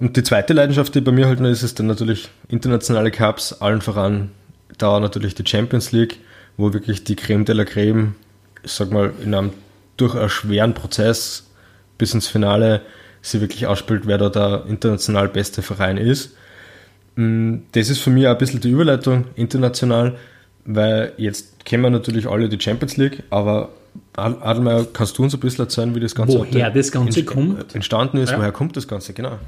Und die zweite Leidenschaft, die bei mir halt noch ist, ist dann natürlich internationale Cups, allen voran da natürlich die Champions League, wo wirklich die Creme de la Creme, ich sag mal, in einem durch einen schweren Prozess bis ins Finale sie wirklich ausspielt, wer da der international beste Verein ist. Mm, das ist für mich auch ein bisschen die Überleitung international weil jetzt kennen wir natürlich alle die Champions League, aber Adelmeier, kannst du uns ein bisschen erzählen, wie das Ganze woher das Ganze entst kommt? entstanden ist, ja. woher kommt das Ganze, genau.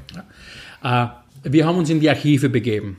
Ja. Uh, wir haben uns in die Archive begeben.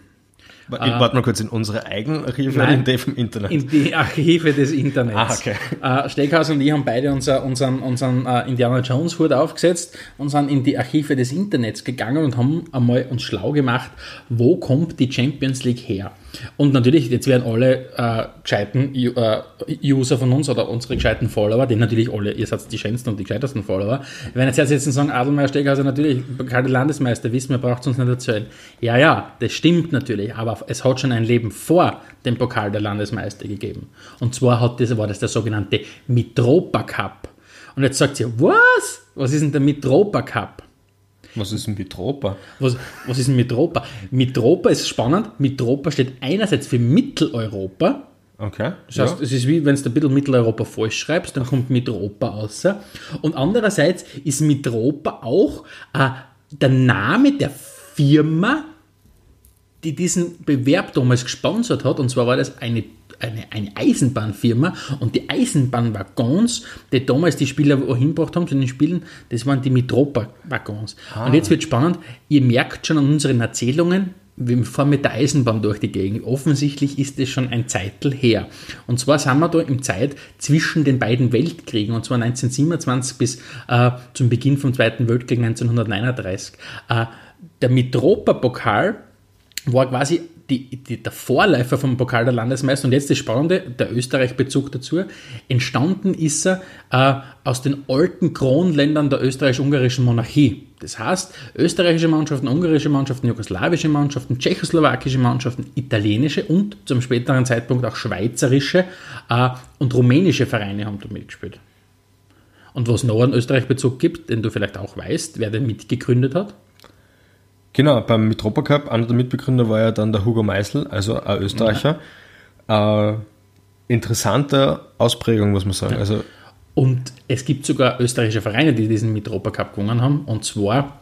Ich äh, warte mal kurz, in unsere eigenen Archive Nein, in die vom Internet? In die Archive des Internets. Ah, okay. Äh, Steckhaus und ich haben beide unser, unseren, unseren äh, Indiana Jones Hut aufgesetzt und sind in die Archive des Internets gegangen und haben einmal uns schlau gemacht, wo kommt die Champions League her? Und natürlich, jetzt werden alle äh, gescheiten äh, User von uns oder unsere gescheiten Follower, die natürlich alle, ihr seid die schönsten und die gescheitersten Follower, wenn jetzt jetzt sagen, Adelmeier Steghauser natürlich, bekannte Landesmeister, wissen wir, braucht es uns nicht erzählen. Ja, ja, das stimmt natürlich, aber es hat schon ein Leben vor dem Pokal der Landesmeister gegeben. Und zwar hat das, war das der sogenannte Mitropa Cup. Und jetzt sagt ihr, was? Was ist denn der Mitropa Cup? Was ist ein Mitropa? Was, was ist ein Mitropa? Mitropa ist spannend. Mitropa steht einerseits für Mitteleuropa. Okay. Das heißt, ja. es ist wie wenn du ein bisschen Mitteleuropa falsch schreibst, dann kommt Mitropa raus. Und andererseits ist Mitropa auch äh, der Name der Firma, die diesen Bewerb damals gesponsert hat. Und zwar war das eine eine, eine Eisenbahnfirma und die Eisenbahnwaggons, die damals die Spieler hingebracht haben zu den Spielen, das waren die Mitropa-Waggons. Ah. Und jetzt wird spannend, ihr merkt schon an unseren Erzählungen, wir fahren mit der Eisenbahn durch die Gegend. Offensichtlich ist es schon ein Zeitl her. Und zwar sind wir da im Zeit zwischen den beiden Weltkriegen, und zwar 1927 bis äh, zum Beginn vom Zweiten Weltkrieg 1939. Äh, der Mitropa-Pokal war quasi die, die, der Vorläufer vom Pokal der Landesmeister und jetzt das Spannende, der Österreich-Bezug dazu, entstanden ist er äh, aus den alten Kronländern der österreichisch-ungarischen Monarchie. Das heißt, österreichische Mannschaften, ungarische Mannschaften, jugoslawische Mannschaften, tschechoslowakische Mannschaften, italienische und zum späteren Zeitpunkt auch schweizerische äh, und rumänische Vereine haben da mitgespielt. Und was noch einen Österreich-Bezug gibt, den du vielleicht auch weißt, wer den mitgegründet hat? Genau, beim Mitropa Cup, einer der Mitbegründer war ja dann der Hugo Meisel, also ein Österreicher. Ja. Äh, interessante Ausprägung, muss man sagen. Ja. Also, und es gibt sogar österreichische Vereine, die diesen Mitropa Cup gewonnen haben. Und zwar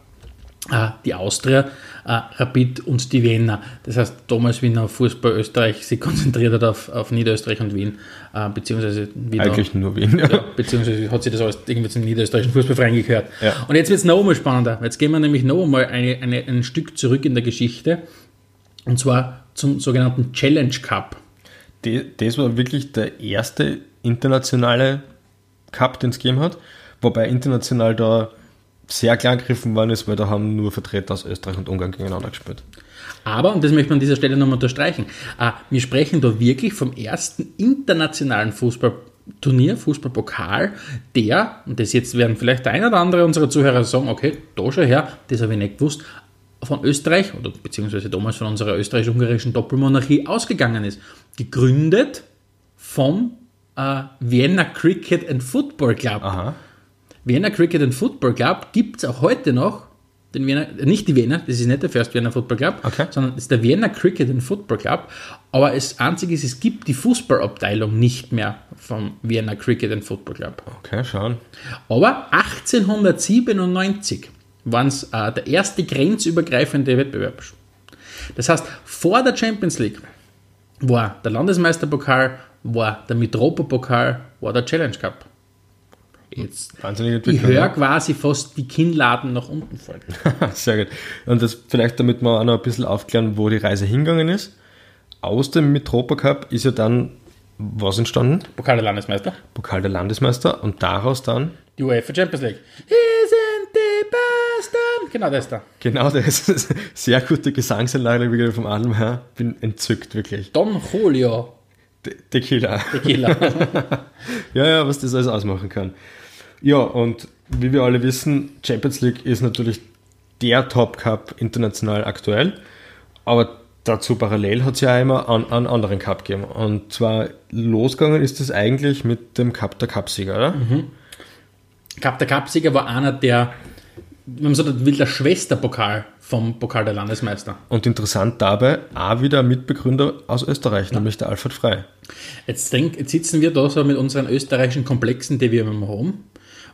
die Austria, äh, Rapid und die Wiener. Das heißt, damals, wie noch Fußball Österreich sich konzentriert hat auf, auf Niederösterreich und Wien, äh, beziehungsweise wie Eigentlich nur Wien. ja, beziehungsweise hat sich das alles irgendwie zum niederösterreichischen Fußballverein gehört. Ja. Und jetzt wird es noch einmal spannender. Jetzt gehen wir nämlich noch einmal eine, eine, ein Stück zurück in der Geschichte und zwar zum sogenannten Challenge Cup. Das war wirklich der erste internationale Cup, den es gegeben hat, wobei international da sehr klein gegriffen worden ist, weil da haben nur Vertreter aus Österreich und Ungarn gegeneinander gespielt. Aber, und das möchte man an dieser Stelle nochmal unterstreichen, äh, wir sprechen da wirklich vom ersten internationalen Fußballturnier, Fußballpokal, der, und das jetzt werden vielleicht der ein oder andere unserer Zuhörer sagen, okay, da schon her, das habe ich nicht gewusst, von Österreich, oder beziehungsweise damals von unserer österreichisch-ungarischen Doppelmonarchie ausgegangen ist. Gegründet vom äh, Vienna Cricket and Football Club. Aha. Vienna Cricket and Football Club gibt es auch heute noch. Den Vienna, äh, nicht die Vienna, das ist nicht der First Vienna Football Club, Okay. sondern es ist der Vienna Cricket and Football Club. Aber das Einzige ist, es gibt die Fußballabteilung nicht mehr vom Vienna Cricket and Football Club. Okay, schauen. Aber 1897 waren es äh, der erste grenzübergreifende Wettbewerb. Das heißt, vor der Champions League war der Landesmeisterpokal, war der Mitropa-Pokal, war der Challenge Cup. Jetzt, Wahnsinnige ich Entwicklung. höre quasi fast die Kinnladen nach unten fallen. Sehr gut. Und das vielleicht, damit wir auch noch ein bisschen aufklären, wo die Reise hingegangen ist. Aus dem Mitropa Cup ist ja dann was entstanden? Pokal der Landesmeister. Pokal der Landesmeister und daraus dann Die UEFA Champions League. Wir sind die Besten. Genau das da. genau das. Sehr gute Gesangsanlage wieder vom Adel her. Bin entzückt, wirklich. Don Julio Tequila. Tequila. Ja, ja, was das alles ausmachen kann. Ja, und wie wir alle wissen, Champions League ist natürlich der Top Cup international aktuell, aber dazu parallel hat es ja auch immer an, einen anderen Cup gegeben. Und zwar losgegangen ist es eigentlich mit dem Cup der Cupsieger, oder? Cup der Cupsieger war einer der, wenn man so will, der Schwesterpokal vom Pokal der Landesmeister. Und interessant dabei, auch wieder ein Mitbegründer aus Österreich, nämlich der Alfred Frey. Jetzt, denk, jetzt sitzen wir da so mit unseren österreichischen Komplexen, die wir immer haben,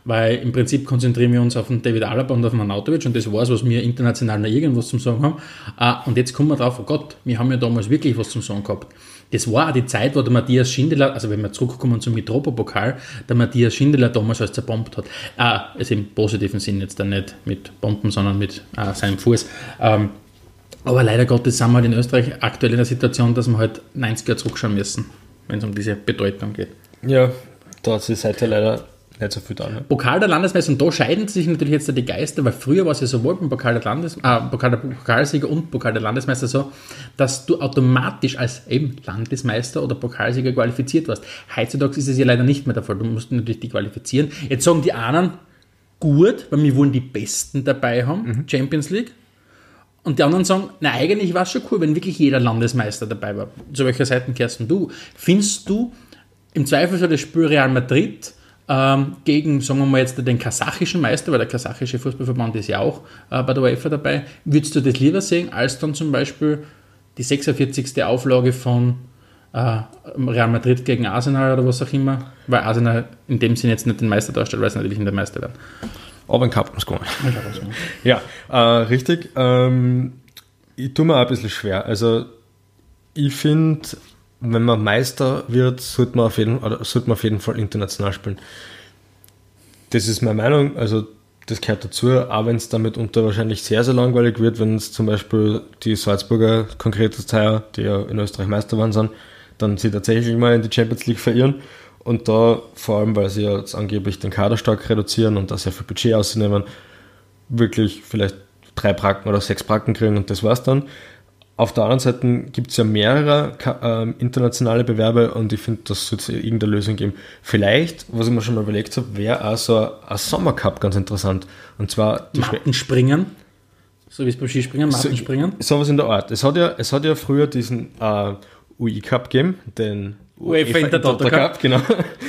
weil im Prinzip konzentrieren wir uns auf den David Alaba und auf den Anatovic und das war es, was wir international noch irgendwas zum Sagen haben. Ah, Und jetzt kommen wir drauf, oh Gott, wir haben ja damals wirklich was zum Sagen gehabt. Das war auch die Zeit, wo der Matthias Schindler, also wenn wir zurückkommen zum Mitropa-Pokal, der Matthias Schindler damals alles zerbombt hat. Ah, also im positiven Sinn jetzt dann nicht mit Bomben, sondern mit ah, seinem Fuß. Ähm, aber leider Gottes sind wir halt in Österreich aktuell in der Situation, dass wir halt 90 Jahre zurückschauen müssen, wenn es um diese Bedeutung geht. Ja, da hat sich seither leider nicht so viel da. Ne? Pokal der Landesmeister, und da scheiden sich natürlich jetzt die Geister, weil früher war es ja sowohl beim Pokal der, Landes, äh, Pokal der Pokalsieger und Pokal der Landesmeister so, dass du automatisch als eben Landesmeister oder Pokalsieger qualifiziert warst. Heutzutage ist es ja leider nicht mehr der Fall. Du musst natürlich die qualifizieren. Jetzt sagen die anderen, gut, weil wir wollen die Besten dabei haben, Champions League. Und die anderen sagen, na eigentlich war es schon cool, wenn wirklich jeder Landesmeister dabei war. Zu welcher Seite kehrst du? Findest du im Zweifelsfall das Spiel Real Madrid ähm, gegen, sagen wir mal jetzt, den kasachischen Meister, weil der kasachische Fußballverband ist ja auch äh, bei der UEFA dabei, würdest du das lieber sehen, als dann zum Beispiel die 46. Auflage von äh, Real Madrid gegen Arsenal oder was auch immer, weil Arsenal in dem Sinne jetzt nicht den Meister darstellt, weil sie natürlich in der Meister werden. Aber ein Cup sie gewonnen. Ja, äh, richtig. Ähm, ich tue mir auch ein bisschen schwer. Also, ich finde, wenn man Meister wird, sollte man, auf jeden, sollte man auf jeden Fall international spielen. Das ist meine Meinung. Also, das gehört dazu, auch wenn es damit unter wahrscheinlich sehr, sehr langweilig wird, wenn es zum Beispiel die Salzburger konkretes Teil, die ja in Österreich Meister waren, sind, dann sie tatsächlich mal in die Champions League verirren. Und da, vor allem, weil sie ja jetzt angeblich den Kader stark reduzieren und da sehr viel Budget ausnehmen, wirklich vielleicht drei Bracken oder sechs Bracken kriegen und das war's dann. Auf der anderen Seite gibt es ja mehrere ähm, internationale Bewerbe und ich finde, das sollte es irgendeine Lösung geben. Vielleicht, was ich mir schon mal überlegt habe, wäre auch so ein, ein Sommercup ganz interessant. Und zwar die Mattenspringen, so wie es beim Skispringen, Mattenspringen. sowas in der Art. Es hat ja, es hat ja früher diesen äh, UI Cup gegeben, den UEFA Intertoto Cup. genau.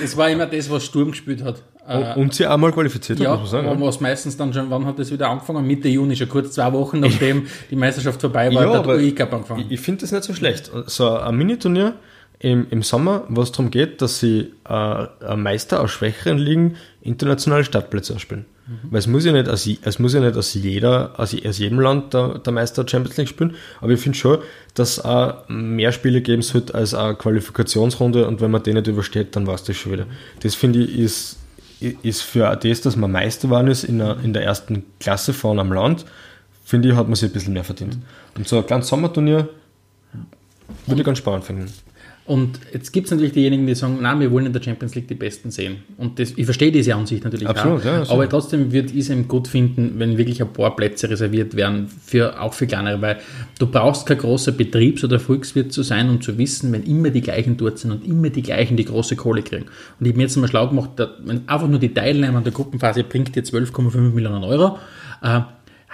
Das war immer das, was Sturm gespielt hat. Äh, Und sie einmal qualifiziert hat, ja, muss man sagen. aber was meistens dann schon, wann hat das wieder angefangen? Mitte Juni, schon kurz zwei Wochen nachdem die Meisterschaft vorbei war, Ja, hat der UI Cup angefangen. Ich, ich finde das nicht so schlecht. So ein Miniturnier im, im Sommer, was darum geht, dass sie äh, Meister aus schwächeren Ligen internationale Startplätze ausspielen. Weil es muss ja nicht aus, es muss ja nicht aus, jeder, aus, aus jedem Land der, der Meister Champions League spielen, aber ich finde schon, dass es auch mehr Spiele geben sollte als eine Qualifikationsrunde und wenn man den nicht übersteht, dann war es das schon wieder. Das finde ich ist, ist für das, dass man Meister geworden ist in der, in der ersten Klasse von einem Land, finde ich, hat man sich ein bisschen mehr verdient. Und so ein kleines Sommerturnier würde ich ganz spannend finden. Und jetzt gibt es natürlich diejenigen, die sagen, nein, wir wollen in der Champions League die Besten sehen. Und das, ich verstehe diese Ansicht natürlich Absolut, auch. ja, aber sicher. trotzdem würde ich es eben gut finden, wenn wirklich ein paar Plätze reserviert werden, für, auch für kleinere, weil du brauchst kein großer Betriebs- oder Volkswirt zu sein, um zu wissen, wenn immer die gleichen dort sind und immer die gleichen die große Kohle kriegen. Und ich habe mir jetzt mal schlau gemacht, da- wenn einfach nur die Teilnehmer an der Gruppenphase bringt dir 12,5 Millionen Euro. Äh,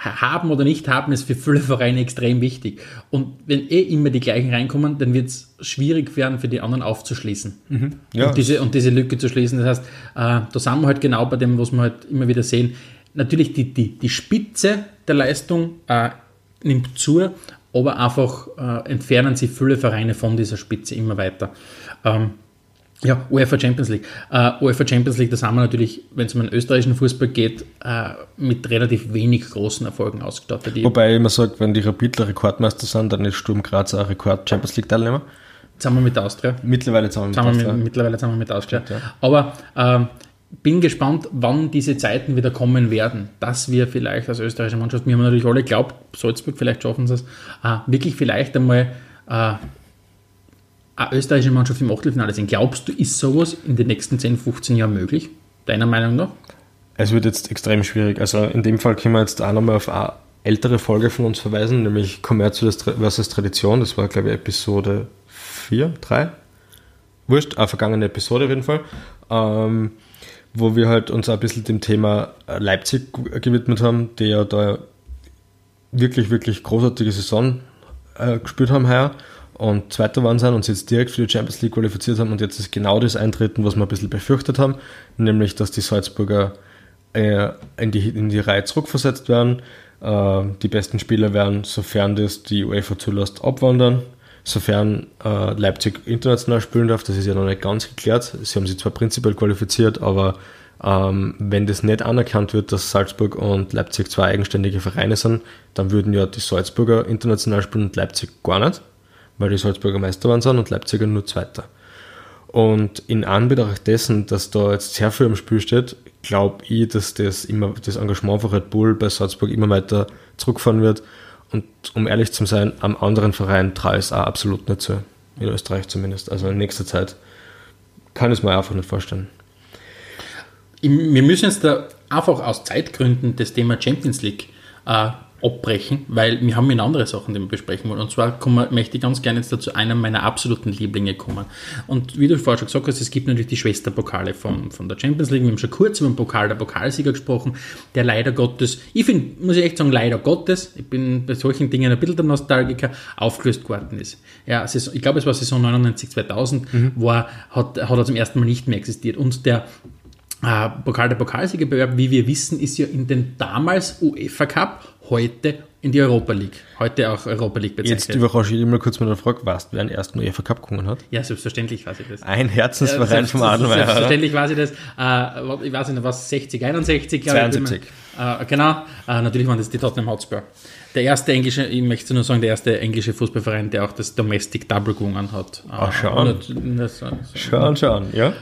haben oder nicht haben, ist für viele Vereine extrem wichtig. Und wenn eh immer die gleichen reinkommen, dann wird es schwierig werden, für die anderen aufzuschließen. Ja. Und, diese, und diese Lücke zu schließen. Das heißt, äh, da sind wir halt genau bei dem, was wir halt immer wieder sehen. Natürlich, die, die, die Spitze der Leistung äh, nimmt zu, aber einfach äh, entfernen sich viele Vereine von dieser Spitze immer weiter. Ähm, ja, UEFA Champions League. Äh, UEFA Champions League, das haben wir natürlich, wenn es um den österreichischen Fußball geht, äh, mit relativ wenig großen Erfolgen ausgestattet. Wobei ich immer sage, wenn die Rapidler Rekordmeister sind, dann ist Sturm Graz auch Rekord Champions League Teilnehmer. Jetzt haben wir mit Austria. Mittlerweile zusammen haben wir Austria. mit, mittlerweile wir mit Austria. Aber ähm, bin gespannt, wann diese Zeiten wieder kommen werden, dass wir vielleicht als österreichische Mannschaft, wir haben natürlich alle geglaubt, Salzburg, vielleicht schaffen sie es, äh, wirklich vielleicht einmal eine österreichische Mannschaft im Achtelfinale sehen. Glaubst du, ist sowas in den nächsten 10, 15 Jahren möglich? Deiner Meinung nach? Es wird jetzt extrem schwierig. Also in dem Fall können wir jetzt auch nochmal auf eine ältere Folge von uns verweisen, nämlich Kommerz versus Tradition. Das war, glaube ich, Episode 4, 3. Wurscht, eine vergangene Episode auf jeden Fall. Ähm, wo wir halt uns ein bisschen dem Thema Leipzig gewidmet haben, die ja da wirklich, wirklich großartige Saison äh, gespielt haben heuer und Zweiter waren sind und sich jetzt direkt für die Champions League qualifiziert haben und jetzt ist genau das eintreten, was wir ein bisschen befürchtet haben, nämlich dass die Salzburger äh, in, die, in die Reihe zurückversetzt werden. Äh, die besten Spieler werden, sofern das die UEFA zulässt, abwandern. Sofern äh, Leipzig international spielen darf, das ist ja noch nicht ganz geklärt. Sie haben sich zwar prinzipiell qualifiziert, aber ähm, wenn das nicht anerkannt wird, dass Salzburg und Leipzig zwei eigenständige Vereine sind, dann würden ja die Salzburger international spielen und Leipzig gar nicht, weil die Salzburger Meister waren sind und Leipziger nur Zweiter. Und in Anbetracht dessen, dass da jetzt sehr viel im Spiel steht, glaube ich, dass das, immer, das Engagement von Red Bull bei Salzburg immer weiter zurückfahren wird. Und um ehrlich zu sein, am anderen Verein traue ich es auch absolut nicht zu. In Österreich zumindest. Also in nächster Zeit kann ich es mir einfach nicht vorstellen. Wir müssen jetzt da einfach aus Zeitgründen das Thema Champions League äh, abbrechen, weil wir haben mit andere Sachen, die wir besprechen wollen. Und zwar kommen, möchte ich ganz gerne jetzt dazu einem meiner absoluten Lieblinge kommen. Und wie du vorher schon gesagt hast, es gibt natürlich die Schwesterpokale von, von der Champions League. Wir haben schon kurz über den Pokal der Pokalsieger gesprochen, der leider Gottes, ich finde, muss ich echt sagen, leider Gottes, ich bin bei solchen Dingen ein bisschen der Nostalgiker, aufgelöst worden ist. Ja, Saison, ich glaube, es war Saison 99, 2000, war, hat, hat er zum ersten Mal nicht mehr existiert. Und der äh, Pokal der Pokalsiegerbewerb, wie wir wissen, ist ja in den damals UEFA Cup, heute in die Europa League. Heute auch Europa League bezeichnet. Jetzt überrasche ich dich mal kurz mit der Frage, weißt du, wer den ersten UEFA Cup gewonnen hat? ja, selbstverständlich weiß ich das. Ein Herzensverein Selbst- vom Adenmeier. oder? Selbstverständlich weiß ich das. Äh, ich weiß nicht, was 60, 61, glaube ich. 72. Äh, genau, äh, natürlich waren das die Tottenham Hotspur. Der erste englische, ich möchte nur sagen, der erste englische Fußballverein, der auch das Domestic Double gewonnen hat. Äh, Ach, schau an. und das- das- Schauen, schauen, ja.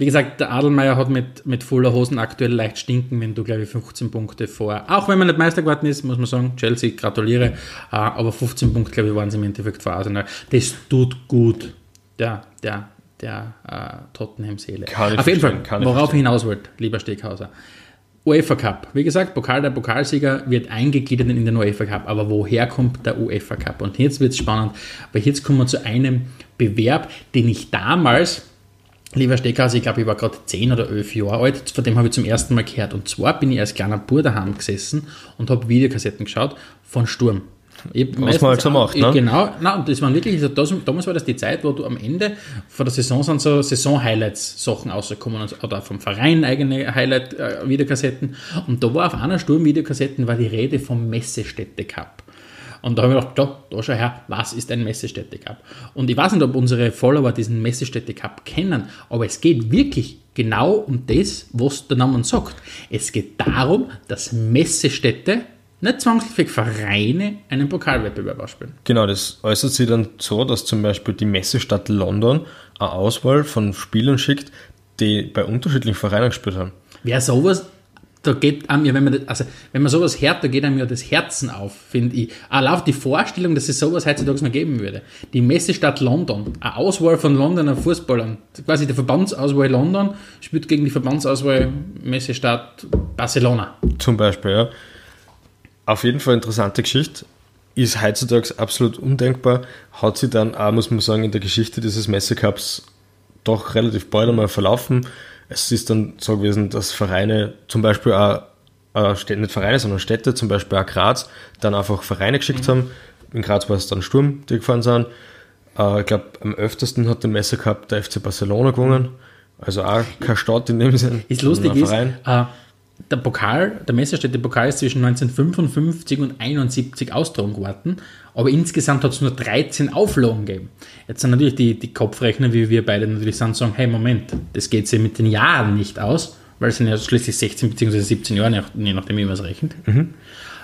Wie gesagt, der Adelmeier hat mit, mit voller Hosen aktuell leicht stinken, wenn du, glaube ich, 15 Punkte vor. Auch wenn man nicht Meister geworden ist, muss man sagen, Chelsea, gratuliere. Äh, aber 15 Punkte, glaube ich, waren sie im Endeffekt vor Arsenal. Das tut gut. Der, der, der äh, Tottenham-Seele. Auf jeden Fall, worauf ich hinaus wollte, lieber Steghauser. UEFA Cup. Wie gesagt, Pokal der Pokalsieger wird eingegliedert in den UEFA Cup. Aber woher kommt der UEFA Cup? Und jetzt wird es spannend, weil jetzt kommen wir zu einem Bewerb, den ich damals, lieber Steckhauser, ich glaube, ich war gerade 10 oder 11 Jahre alt, von dem habe ich zum ersten Mal gehört. Und zwar bin ich als kleiner Bub daheim gesessen und habe Videokassetten geschaut von Sturm. Hab man halt so macht, ne? Genau, nein, und das waren wirklich, also das, damals war das die Zeit, wo du am Ende von der Saison sind so Saison-Highlights-Sachen rausgekommen oder vom Verein eigene Highlight-Videokassetten. Und da war auf einer Sturm-Videokassetten war die Rede vom Messestätte Cup. Und da habe ich gedacht, ja, da schau her, was ist ein Messestätte Cup? Und ich weiß nicht, ob unsere Follower diesen Messestätte Cup kennen, aber es geht wirklich genau um das, was der Name sagt. Es geht darum, dass Messestädte, nicht zwangsläufig Vereine, einen Pokalwettbewerb ausspielen. Genau, das äußert sich dann so, dass zum Beispiel die Messestadt London eine Auswahl von Spielern schickt, die bei unterschiedlichen Vereinen gespielt haben. Wer sowas, da geht einem ja, wenn man, also, wenn man sowas hört, da geht einem ja das Herzen auf, finde ich. Allein auf die Vorstellung, dass es sowas heutzutage mal geben würde. Die Messestadt London, eine Auswahl von Londoner Fußballern, quasi die Verbandsauswahl London spielt gegen die Verbandsauswahl Messestadt Barcelona. Zum Beispiel, ja. Auf jeden Fall interessante Geschichte. Ist heutzutage absolut undenkbar. Hat sie dann auch, muss man sagen, in der Geschichte dieses Messecups doch relativ bald einmal verlaufen. Es ist dann so gewesen, dass Vereine, zum Beispiel auch, äh, nicht Vereine, sondern Städte, zum Beispiel auch Graz, dann einfach Vereine geschickt haben. In Graz war es dann Sturm, die gefahren sind. Äh, ich glaube, am öftesten hat den Messecup der FC Barcelona gewonnen. Also auch kein Stadt in dem Sinn. Ist lustig ist, äh, der Pokal, der Messerstädte-Pokal ist zwischen 1955 und 71 austragen geworden, aber insgesamt hat es nur 13 Auflagen gegeben. Jetzt sind natürlich die, die Kopfrechner, wie wir beide natürlich sind, sagen, hey Moment, das geht sich mit den Jahren nicht aus, weil es sind ja schließlich 16 bzw. 17 Jahre, je nach- je nachdem, wie man es rechnet.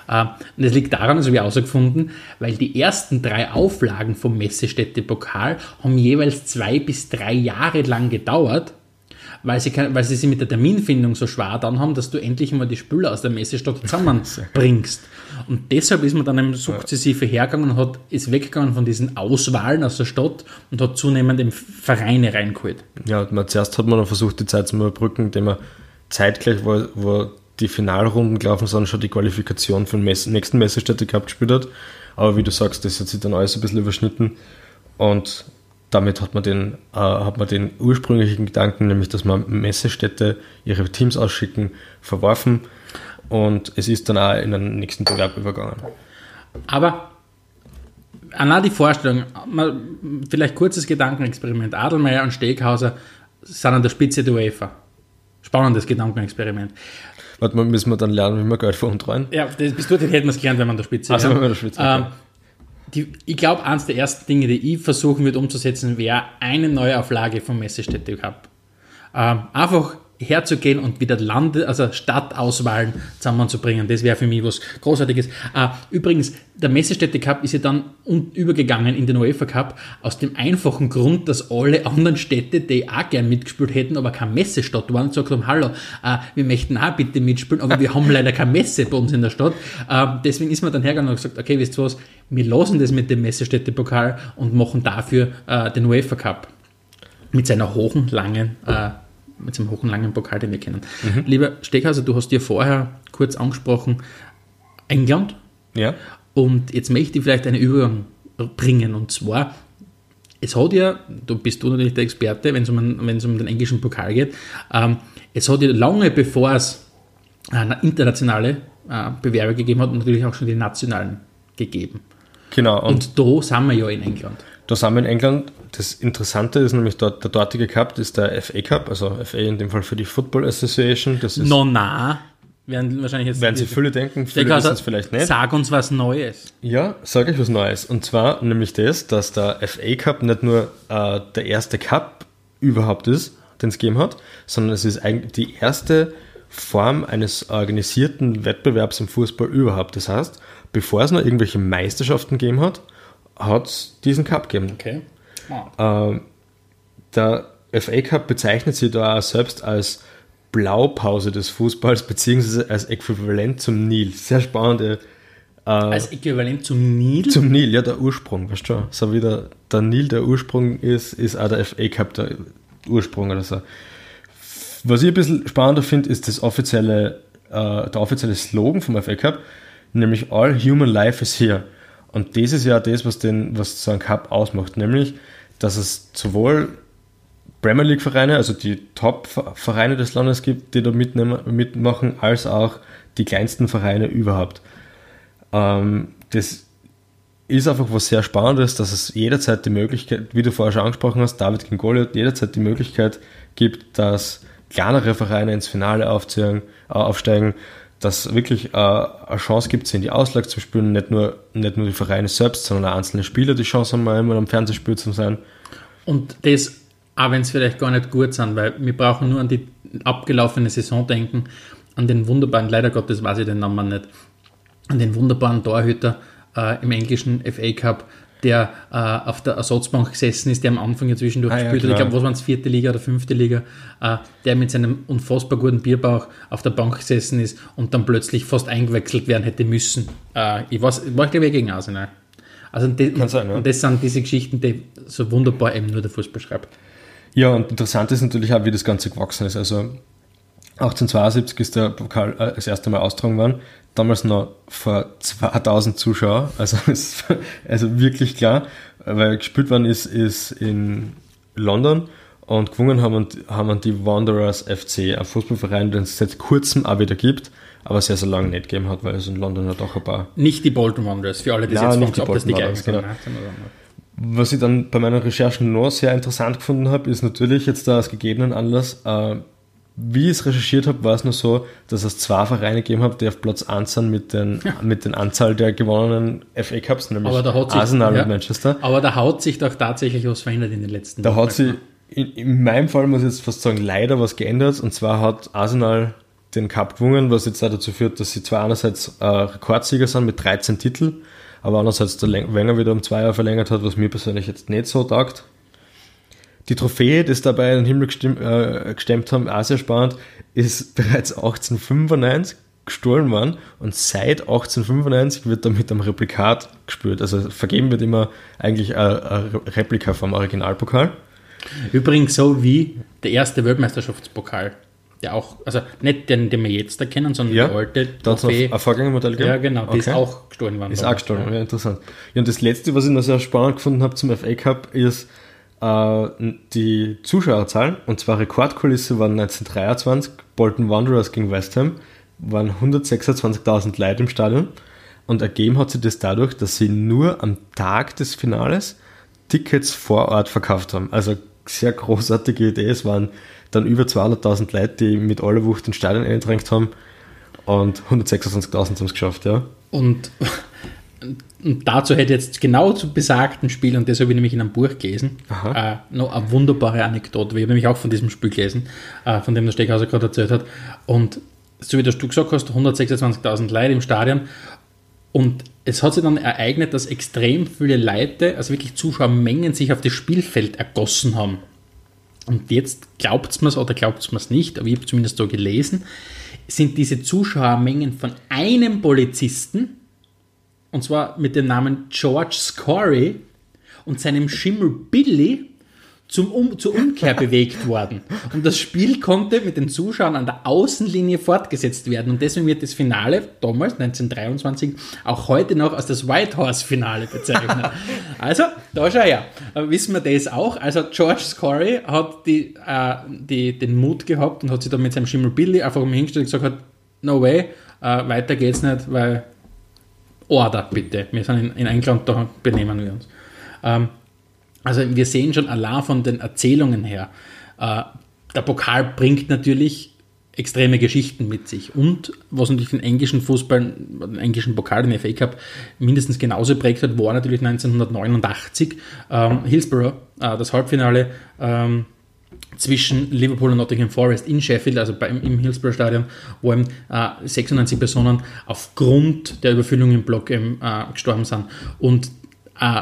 Äh, Und das liegt daran, das habe ich herausgefunden, weil die ersten drei Auflagen vom Messestädte-Pokal haben jeweils zwei bis drei Jahre lang gedauert, weil sie, weil sie sich mit der Terminfindung so schwer dann haben, dass du endlich mal die Spüler aus der Messestadt zusammenbringst. Und deshalb ist man dann eben sukzessive hergegangen und hat, ist weggegangen von diesen Auswahlen aus der Stadt und hat zunehmend eben Vereine reingeholt. Ja, man, zuerst hat man dann versucht, die Zeit zu überbrücken, indem man zeitgleich, wo, wo die Finalrunden gelaufen sind, schon die Qualifikation für den Mess nächsten Messestätte gehabt gespielt hat. Aber wie du sagst, das hat sich dann alles ein bisschen überschnitten und damit hat man den, äh, hat man den ursprünglichen Gedanken, nämlich dass man Messestädte ihre Teams ausschicken, verworfen und es ist dann auch in den nächsten Bewerb übergegangen. Aber Anna, die Vorstellung, vielleicht kurzes Gedankenexperiment. Adelmeier und Steghauser sind an der Spitze der UEFA. Spannendes Gedankenexperiment. Warte mal, müssen wir dann lernen, wie man Geld veruntreuen? Ja, das, bis dorthin hätten wir es gelernt, wenn man an der Spitze Also, wenn wir an der Spitze ähm, die, Ich glaube, eines der ersten Dinge, die ich versuchen würde umzusetzen, wäre eine Neuauflage vom Messestädte Cup. Ähm, einfach herzugehen und wieder Lande, also Stadtauswahlen zusammenzubringen. Das wäre für mich was Großartiges. Äh, übrigens, der Messestädte Cup ist ja dann übergegangen in den UEFA Cup aus dem einfachen Grund, dass alle anderen Städte, die auch gern mitgespielt hätten, aber keine Messestadt waren, gesagt haben, hallo, äh, wir möchten auch bitte mitspielen, aber wir haben leider keine Messe bei uns in der Stadt. Äh, deswegen ist man dann hergegangen und gesagt, okay, wisst ihr was, wir lassen das mit dem Messestädte-Pokal und machen dafür äh, den UEFA Cup mit seiner hohen, langen, äh, mit seinem hohen, langen Pokal, den wir kennen. Lieber Steghauser, du hast dir vorher kurz angesprochen, England. Ja? Und jetzt möchte ich vielleicht einen Übergang bringen. Und zwar, es hat ja, du bist du natürlich der Experte, wenn es um, um den englischen Pokal geht, ähm, es hat ja lange bevor es eine internationale äh, Bewerber gegeben hat, natürlich auch schon die nationalen gegeben. Genau. Und da sind wir ja in England. Da sind wir in England. Das Interessante ist nämlich dort, der dortige Cup, ist der FA Cup, also FA in dem Fall für die Football Association. Das ist, No, na, werden wahrscheinlich jetzt. werden sich viele denken, viele Steghauser, wissen es vielleicht nicht. Sag uns was Neues. Ja, sage ich was Neues. Und zwar nämlich das, dass der FA Cup nicht nur äh, der erste Cup überhaupt ist, den es gegeben hat, sondern es ist eigentlich die erste Form eines organisierten Wettbewerbs im Fußball überhaupt. Das heißt, bevor es noch irgendwelche Meisterschaften gegeben hat, hat es diesen Cup gegeben. Okay. Ähm, der FA Cup bezeichnet sich da selbst als Blaupause des Fußballs, beziehungsweise als Äquivalent zum Nil. Sehr spannende Als Äquivalent zum Nil. zum Nil, ja, der Ursprung, weißt du? So wie der, der Nil der Ursprung ist, ist auch der FA Cup der Ursprung oder so. Was ich ein bisschen spannender finde, ist das offizielle, äh, der offizielle Slogan vom FA Cup, nämlich All Human Life is here. Und das ist ja das, was, den, was so ein Cup ausmacht, nämlich, dass es sowohl Premier League Vereine, also die Top-Vereine des Landes gibt, die da mitmachen, als auch die kleinsten Vereine überhaupt. Ähm, das ist einfach was sehr Spannendes, dass es jederzeit die Möglichkeit, wie du vorher schon angesprochen hast, David gegen Goliath, jederzeit die Möglichkeit gibt, dass kleinere Vereine ins Finale äh, aufsteigen, dass wirklich äh, eine Chance gibt, sie in die Auslag zu spielen, nicht nur, nicht nur die Vereine selbst, sondern auch einzelne Spieler die Chance haben, mal einmal am Fernsehspiel zu sein. Und das auch wenn es vielleicht gar nicht gut sind, weil wir brauchen nur an die abgelaufene Saison denken, an den wunderbaren, leider Gottes weiß ich den Namen nicht, an den wunderbaren Torhüter äh, im englischen FA Cup, der äh, auf der Ersatzbank gesessen ist, der am Anfang ja zwischendurch Ah, ja, gespielt hat. Ich glaube, was waren es, vierte Liga oder fünfte Liga, äh, der mit seinem unfassbar guten Bierbauch auf der Bank gesessen ist und dann plötzlich fast eingewechselt werden hätte müssen. Äh, ich weiß, war glaube ich gegen Arsenal. Also die, Kann sein, ja. und das sind diese Geschichten, die so wunderbar eben nur der Fußball schreibt. Ja, und interessant ist natürlich auch, wie das Ganze gewachsen ist. Also 1872 ist der Pokal äh, das erste Mal austragen worden. Damals noch vor 2000 Zuschauer. Also, es, also wirklich klar, weil gespielt worden ist, ist in London und gewonnen haben, haben die Wanderers FC, ein Fußballverein, den es seit kurzem auch wieder gibt, aber sehr, sehr lange nicht gegeben hat, weil es in London ja doch ein paar Nicht die Bolton Wanderers, für alle, die Nein, jetzt nicht ob das die Wanderers, genau. Sind Was ich dann bei meinen Recherchen noch sehr interessant gefunden habe, ist natürlich jetzt da aus gegebenen Anlass, äh, wie ich es recherchiert habe, war es nur so, dass es zwei Vereine gegeben hat, die auf Platz 1 sind mit den, mit den Anzahl der gewonnenen FA Cups, nämlich Aber da hat sich, Arsenal ja, und Manchester. Aber da hat sich doch tatsächlich was verändert in den letzten Da Jahren. hat sich in, in meinem Fall, muss ich jetzt fast sagen, leider was geändert. Und zwar hat Arsenal den Cup gewonnen, was jetzt auch dazu führt, dass sie zwar einerseits äh, Rekordsieger sind mit 13 Titeln, aber andererseits der Wenger wieder um zwei Jahre verlängert hat, was mir persönlich jetzt nicht so taugt. Die Trophäe, die es dabei in den Himmel gestimmt, äh, gestemmt haben, auch sehr spannend, ist bereits 1895 gestohlen worden und seit 1895 wird damit am Replikat gespielt. Also vergeben wird immer eigentlich ein, ein Replika vom Originalpokal. Übrigens so wie der erste Weltmeisterschaftspokal. Der auch, also nicht den, den wir jetzt da kennen, sondern Ja, der alte Trophäe. ein Vorgängermodell gegeben. Ja, genau, die ist Okay. auch gestohlen worden. Ist auch gestohlen, ja, interessant. Ja, und das letzte, was ich noch sehr spannend gefunden habe zum FA Cup, ist äh, die Zuschauerzahlen. Und zwar Rekordkulisse waren 1923, Bolton Wanderers gegen West Ham, waren 126.000 Leute im Stadion. Und ergeben hat sich das dadurch, dass sie nur am Tag des Finales Tickets vor Ort verkauft haben. Also sehr großartige Idee. Es waren dann über 200.000 Leute, die mit aller Wucht ins Stadion eingedrängt haben. Und 126.000 haben es geschafft, ja. Und, und dazu hätte jetzt genau zu besagten Spiel, und das habe ich nämlich in einem Buch gelesen, äh, noch eine wunderbare Anekdote, weil ich habe nämlich auch von diesem Spiel gelesen, äh, von dem der Steghauser gerade erzählt hat. Und so wie das du gesagt hast, 126.000 Leute im Stadion. Und es hat sich dann ereignet, dass extrem viele Leute, also wirklich Zuschauermengen, sich auf das Spielfeld ergossen haben. Und jetzt glaubt es mir oder glaubt es mir nicht, aber ich habe zumindest so gelesen, sind diese Zuschauermengen von einem Polizisten, und zwar mit dem Namen George Scory und seinem Schimmel Billy zum um, zur Umkehr bewegt worden. Und das Spiel konnte mit den Zuschauern an der Außenlinie fortgesetzt werden. Und deswegen wird das Finale, damals 1923, auch heute noch als das White Horse Finale bezeichnet. also, da schau her. Wissen wir das auch. Also, George Scory hat die, äh, die, den Mut gehabt und hat sich da mit seinem Schimmel Billy einfach mal hingestellt und gesagt, hat, no way, äh, weiter geht's nicht, weil Order bitte. Wir sind in, in England, da benehmen wir uns. Ähm, also wir sehen schon allein von den Erzählungen her, äh, der Pokal bringt natürlich extreme Geschichten mit sich. Und was natürlich den englischen Fußball, den englischen Pokal, den FA Cup, mindestens genauso prägt hat, war natürlich 1989 ähm, Hillsborough, äh, das Halbfinale ähm, zwischen Liverpool und Nottingham Forest in Sheffield, also beim, im Hillsborough Stadion, wo eben äh, 96 Personen aufgrund der Überfüllung im Block eben, äh, gestorben sind. Und äh,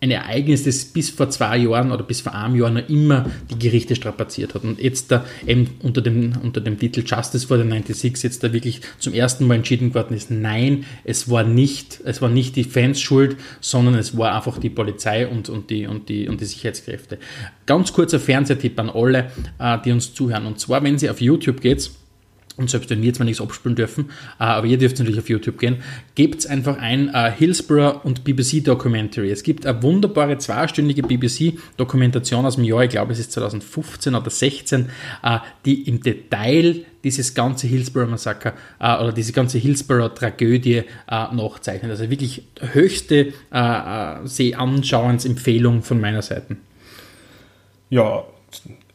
ein Ereignis, das bis vor zwei Jahren oder bis vor einem Jahr noch immer die Gerichte strapaziert hat. Und jetzt da eben unter dem, unter dem Titel Justice for the 96 jetzt da wirklich zum ersten Mal entschieden worden ist, nein, es war nicht, es war nicht die Fans schuld, sondern es war einfach die Polizei und, und, die, und, die, und die Sicherheitskräfte. Ganz kurzer Fernsehtipp an alle, äh, die uns zuhören. Und zwar, wenn Sie auf YouTube geht, und selbst wenn wir jetzt mal nichts abspielen dürfen, äh, aber ihr dürft natürlich auf YouTube gehen, gebt einfach ein äh, Hillsborough und BBC Documentary. Es gibt eine wunderbare zweistündige BBC-Dokumentation aus dem Jahr, ich glaube es ist 2015 oder 16, äh, die im Detail dieses ganze Hillsborough-Massaker äh, oder diese ganze Hillsborough-Tragödie nachzeichnet. Also wirklich höchste äh, Sehanschauensempfehlung von meiner Seite. Ja,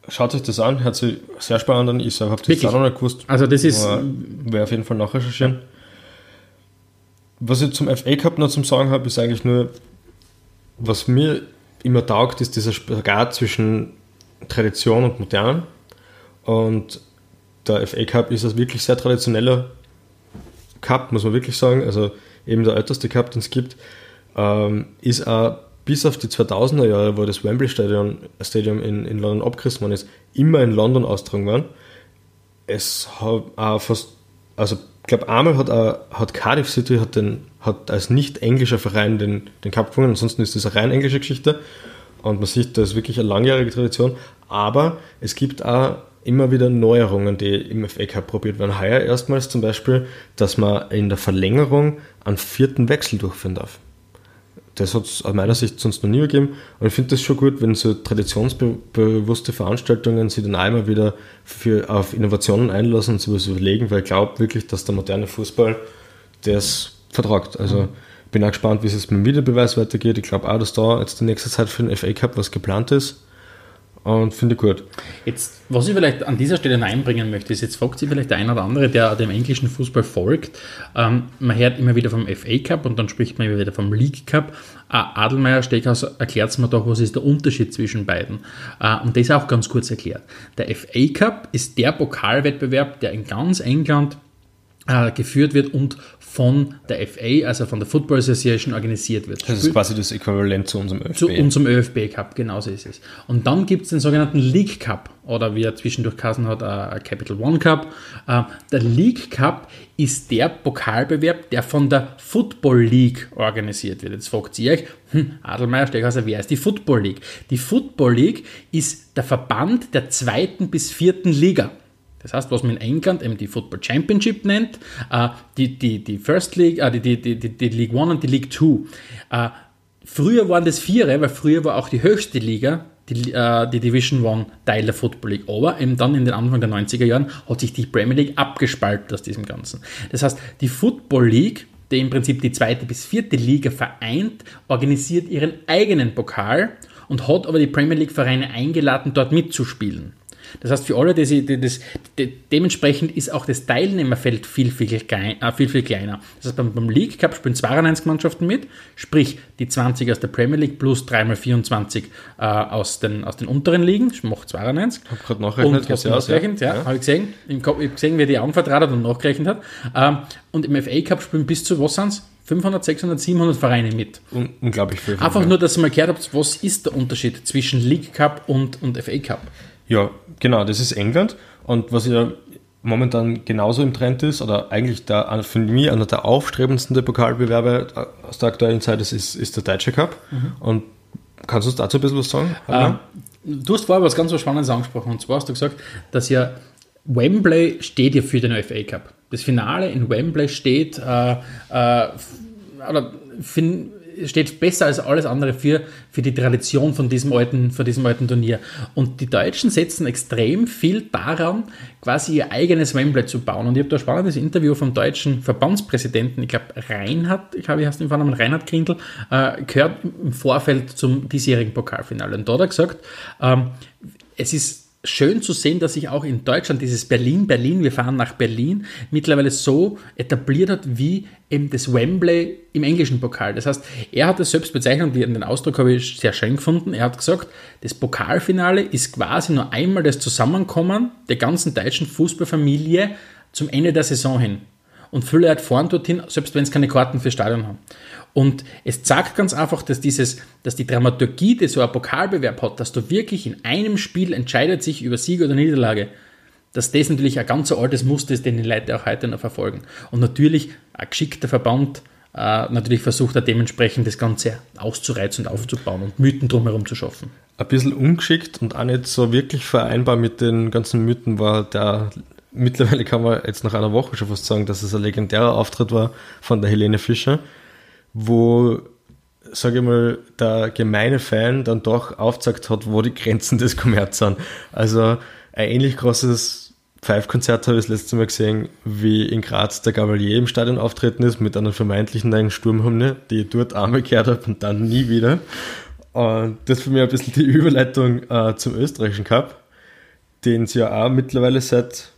schaut euch das an, hört sich sehr spannend an. Ich selber habe das auch noch nicht gewusst. Also das ist- Wäre auf jeden Fall nachrecherchieren. Was ich zum FA Cup noch zum Sagen habe, ist eigentlich nur, was mir immer taugt, ist dieser Spagat zwischen Tradition und Modern. Und der FA Cup ist ein wirklich sehr traditioneller Cup, muss man wirklich sagen. Also eben der älteste Cup, den es gibt, ähm, ist auch bis auf die 2000er Jahre, wo das Wembley Stadium, Stadium in, in London abgerissen worden ist, immer in London austragen worden. Es hat auch fast, also ich glaube, einmal hat, auch, hat Cardiff City hat, den, hat als nicht englischer Verein den, den Cup gewonnen, ansonsten ist das eine rein englische Geschichte. Und man sieht, das ist wirklich eine langjährige Tradition. Aber es gibt auch immer wieder Neuerungen, die im FA Cup probiert werden. Heuer erstmals zum Beispiel, dass man in der Verlängerung einen vierten Wechsel durchführen darf. Das hat es aus meiner Sicht sonst noch nie gegeben. Und ich finde das schon gut, wenn so traditionsbewusste Veranstaltungen sich dann einmal wieder für, auf Innovationen einlassen und sich was überlegen, weil ich glaube wirklich, dass der moderne Fußball das vertragt. Also ich bin auch gespannt, wie es mit dem Videobeweis weitergeht. Ich glaube auch, dass da jetzt die nächste Zeit für den FA Cup was geplant ist und finde ich gut. Jetzt, was ich vielleicht an dieser Stelle einbringen möchte, ist, jetzt fragt sich vielleicht der ein oder andere, der dem englischen Fußball folgt, ähm, man hört immer wieder vom FA Cup und dann spricht man immer wieder vom League Cup. Äh, Adelmeier Steckhaus erklärt es mir doch, was ist der Unterschied zwischen beiden. Äh, und das auch ganz kurz erklärt. Der FA Cup ist der Pokalwettbewerb, der in ganz England äh, geführt wird und von der FA, also von der Football Association, organisiert wird. Das ist quasi das Äquivalent zu unserem ÖFB. Zu unserem ÖFB Cup, genauso ist es. Und dann gibt es den sogenannten League Cup oder wie er zwischendurch Kassen hat, ein Capital One Cup. Äh, der League Cup ist der Pokalbewerb, der von der Football League organisiert wird. Jetzt fragt ihr euch, hm, Adelmeier Steckhauser, wer ist die Football League? Die Football League ist der Verband der zweiten bis vierten Liga. Das heißt, was man in England eben die Football Championship nennt, äh, die, die, die First League, äh, die, die, die, die League One und die League Two. Äh, früher waren das Viere, weil früher war auch die höchste Liga, die, die Division One Teil der Football League. Aber eben dann in den Anfang der 90er Jahren hat sich die Premier League abgespalten aus diesem Ganzen. Das heißt, die Football League, die im Prinzip die zweite bis vierte Liga vereint, organisiert ihren eigenen Pokal und hat aber die Premier League Vereine eingeladen, dort mitzuspielen. Das heißt, für alle, die das, die, dementsprechend ist auch das Teilnehmerfeld viel, viel, klein, äh, viel, viel kleiner. Das heißt, beim, beim League Cup spielen 92 Mannschaften mit, sprich die 20 aus der Premier League plus 3x24 äh, aus, den, aus den unteren Ligen, ich mache 92. Ich habe gerade nachgerechnet. Und nachgerechnet, ja, ja. habe ich gesehen. Ich habe gesehen, wie die anvertraut hat und nachgerechnet hat. Ähm, und im FA Cup spielen bis zu, was sind es? 500, 600, 700 Vereine mit. Un unglaublich viel. Einfach nur, dass ihr mal gehört habt, was ist der Unterschied zwischen League Cup und, und FA Cup? Ja, genau, das ist England. Und was ja momentan genauso im Trend ist, oder eigentlich der, für mich einer der aufstrebendsten der Pokalbewerbe aus der aktuellen Zeit ist, ist, ist der Deutsche Cup. Mhm. Und kannst du uns dazu ein bisschen was sagen? Ähm, du hast vorher was ganz was Spannendes angesprochen. Und zwar hast du gesagt, dass ja Wembley steht ja für den FA Cup. Das Finale in Wembley steht, äh, äh, oder fin, steht besser als alles andere für, für die Tradition von diesem, alten, von diesem alten Turnier. Und die Deutschen setzen extrem viel daran, quasi ihr eigenes Wembley zu bauen. Und ich habe da ein spannendes Interview vom deutschen Verbandspräsidenten, ich glaube Reinhard, ich glaube, ich heißt den Vornamen Reinhard Grindl, äh, gehört im Vorfeld zum diesjährigen Pokalfinale. Und da hat er gesagt, ähm, es ist schön zu sehen, dass sich auch in Deutschland dieses Berlin, Berlin, wir fahren nach Berlin, mittlerweile so etabliert hat wie eben das Wembley im englischen Pokal. Das heißt, er hat es selbst bezeichnet, den Ausdruck habe ich sehr schön gefunden. Er hat gesagt, das Pokalfinale ist quasi nur einmal das Zusammenkommen der ganzen deutschen Fußballfamilie zum Ende der Saison hin. Und viele hat fahren dorthin, selbst wenn es keine Karten für Stadion haben. Und es zeigt ganz einfach, dass dieses, dass die Dramaturgie, die so ein Pokalbewerb hat, dass du wirklich in einem Spiel entscheidet sich über Sieg oder Niederlage, dass das natürlich ein ganz altes Muster ist, den die Leute auch heute noch verfolgen. Und natürlich ein geschickter Verband äh, natürlich versucht er dementsprechend das Ganze auszureizen und aufzubauen und Mythen drumherum zu schaffen. Ein bisschen ungeschickt und auch nicht so wirklich vereinbar mit den ganzen Mythen war der mittlerweile kann man jetzt nach einer Woche schon fast sagen, dass es ein legendärer Auftritt war von der Helene Fischer, wo, sage ich mal, der gemeine Fan dann doch aufgezeigt hat, wo die Grenzen des Kommerz sind. Also ein ähnlich großes Pfeifkonzert habe ich das letzte Mal gesehen, wie in Graz der Gavalier im Stadion auftreten ist mit einer vermeintlichen neuen Sturmhymne, die ich dort einmal gehört habe und dann nie wieder. Und das ist für mich ein bisschen die Überleitung äh, zum österreichischen Cup, den es ja auch mittlerweile seit,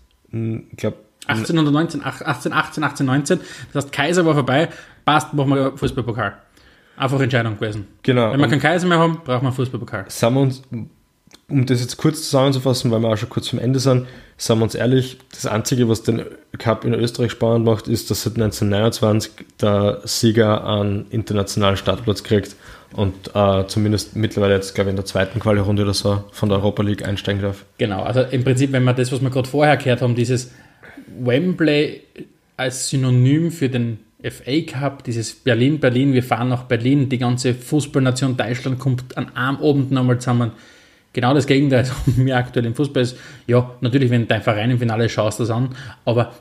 ich glaube, 1819, 18, 18, 18, 19. Das heißt, Kaiser war vorbei, passt, machen wir Fußballpokal. Einfach Entscheidung gewesen. Genau. Wenn wir keinen Kaiser mehr haben, brauchen wir Fußballpokal. sind wir uns, um das jetzt kurz zusammenzufassen, weil wir auch schon kurz vom Ende sind, sind wir uns ehrlich, das Einzige, was den Cup in Österreich spannend macht, ist, dass seit 1929 der Sieger einen internationalen Startplatz kriegt und äh, zumindest mittlerweile jetzt, glaube ich, in der zweiten Quali-Runde oder so von der Europa League einsteigen darf. Genau, also im Prinzip, wenn wir das, was wir gerade vorher gehört haben, dieses Wembley als Synonym für den FA Cup, dieses Berlin, Berlin, wir fahren nach Berlin, die ganze Fußballnation Deutschland kommt an einem Abend nochmal zusammen. Genau das Gegenteil, als mir aktuell im Fußball ist. Ja, natürlich, wenn dein Verein im Finale schaust das an, aber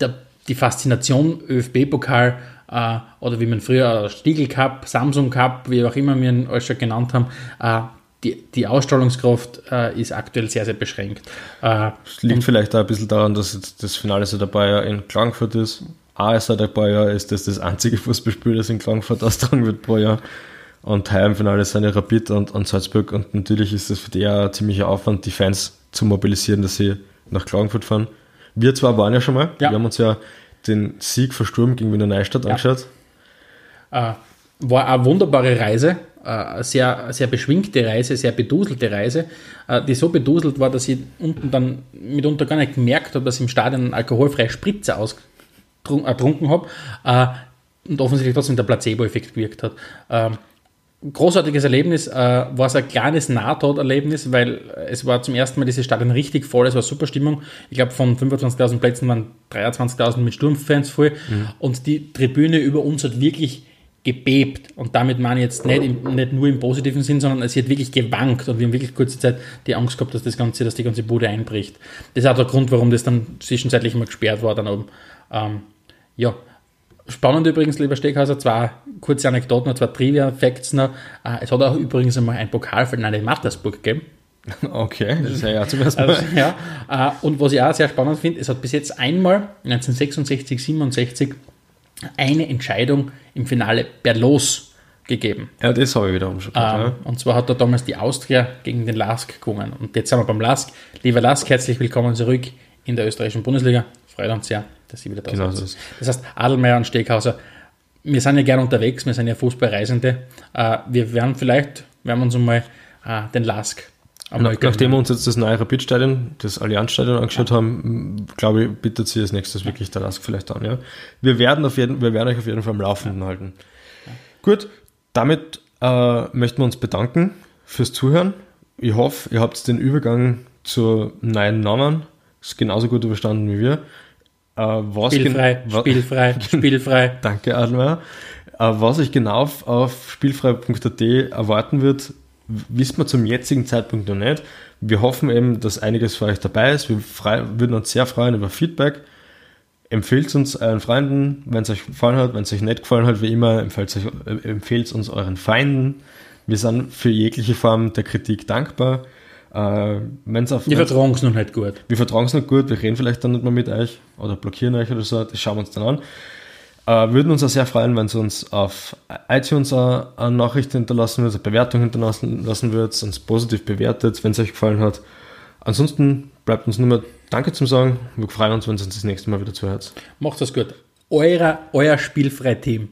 der, die Faszination ÖFB-Pokal äh, oder wie man früher Stiegel Cup, Samsung Cup, wie auch immer wir ihn alles schon genannt haben, äh, die, die Ausstrahlungskraft äh, ist aktuell sehr, sehr beschränkt. Äh, Es liegt vielleicht auch ein bisschen daran, dass jetzt das Finale ein paar Jahren in Klagenfurt ist. Auch seit ein paar Jahren ist das das einzige Fußballspiel, das in Klagenfurt austragen wird pro Jahr. Und heuer im Finale sind ja Rapid und, und Salzburg. Und natürlich ist das für die auch ein ziemlicher Aufwand, die Fans zu mobilisieren, dass sie nach Klagenfurt fahren. Wir zwar waren ja schon mal. Ja. Wir haben uns ja den Sieg von Sturm gegen Wiener Neustadt angeschaut. äh, war eine wunderbare Reise, äh, eine sehr, sehr beschwingte Reise, sehr beduselte Reise, äh, die so beduselt war, dass ich unten dann mitunter gar nicht gemerkt habe, dass ich im Stadion alkoholfreie Spritze ausgetrunken habe äh, und offensichtlich trotzdem der Placebo-Effekt gewirkt hat. Großartiges Erlebnis, äh, war so ein kleines Nahtoderlebnis, weil es war zum ersten Mal dieses Stadion richtig voll, es war super Stimmung. Ich glaube, von 25.000 Plätzen waren 23.000 mit Sturmfans voll und die Tribüne über uns hat wirklich gebebt und damit meine ich jetzt nicht, im, nicht nur im positiven Sinn, sondern es hat wirklich gewankt und wir haben wirklich kurze Zeit die Angst gehabt, dass das Ganze, dass die ganze Bude einbricht. Das ist auch der Grund, warum das dann zwischenzeitlich mal gesperrt war dann oben. Ähm, ja, Spannend übrigens, lieber Steckhauser, zwei kurze Anekdoten, zwei Trivia-Facts noch. Äh, Es hat auch übrigens einmal ein Pokal für Nein Mattersburg gegeben. Okay, das ist ja, ja zum ersten Mal. Also, ja, äh, und was ich auch sehr spannend finde, es hat bis jetzt einmal 1966, 67 eine Entscheidung im Finale per Los gegeben. Ja, das habe ich wiederum schon gehört. Ähm, und zwar hat da damals die Austria gegen den Lask gewonnen. Und jetzt sind wir beim Lask. Lieber Lask, herzlich willkommen zurück in der österreichischen Bundesliga. Freut uns sehr, dass Sie wieder da Genau sind. so ist Das heißt, Adelmeier und Steghauser, wir sind ja gerne unterwegs, wir sind ja Fußballreisende. Äh, wir werden vielleicht, werden wir uns einmal äh, den Lask Nach, nachdem wir uns jetzt das neue Rapid-Stadion, das Allianz-Stadion angeschaut haben, glaube ich, bietet sich als nächstes wirklich der Lask vielleicht an. Ja? Wir, werden auf jeden, wir werden euch auf jeden Fall am Laufenden halten. Gut, damit äh, möchten wir uns bedanken fürs Zuhören. Ich hoffe, ihr habt den Übergang zur neuen Namen ist genauso gut überstanden wie wir. Äh, was Spielfrei, spielfrei, spielfrei. Danke, Adelmeier. Äh, Was euch genau auf, auf spielfrei.at erwarten wird, wissen wir zum jetzigen Zeitpunkt noch nicht. Wir hoffen eben, dass einiges für euch dabei ist. Wir frei, würden uns sehr freuen über Feedback. Empfehlt uns euren Freunden, wenn es euch gefallen hat. Wenn es euch nicht gefallen hat, wie immer, empfehlt empfehlt uns euren Feinden. Wir sind für jegliche Form der Kritik dankbar. Äh, wenn's auf, Wir vertragen es noch nicht gut. wir vertragen es nicht gut, wir reden vielleicht dann nicht mehr mit euch oder blockieren euch oder so, das schauen wir uns dann an. Äh, würden uns auch sehr freuen, wenn ihr uns auf iTunes eine, eine Nachricht hinterlassen würdet, eine Bewertung hinterlassen lassen würdet, uns positiv bewertet, wenn es euch gefallen hat. Ansonsten bleibt uns nur mehr Danke zum Sagen. Wir freuen uns, wenn ihr uns das nächste Mal wieder zuhört. Macht das gut. Euer, euer Spielfrei-Team.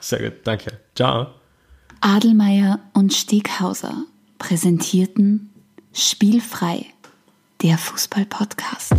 Sehr gut, danke. Ciao. Adelmeier und Steghauser präsentierten Spielfrei, der Fußball-Podcast.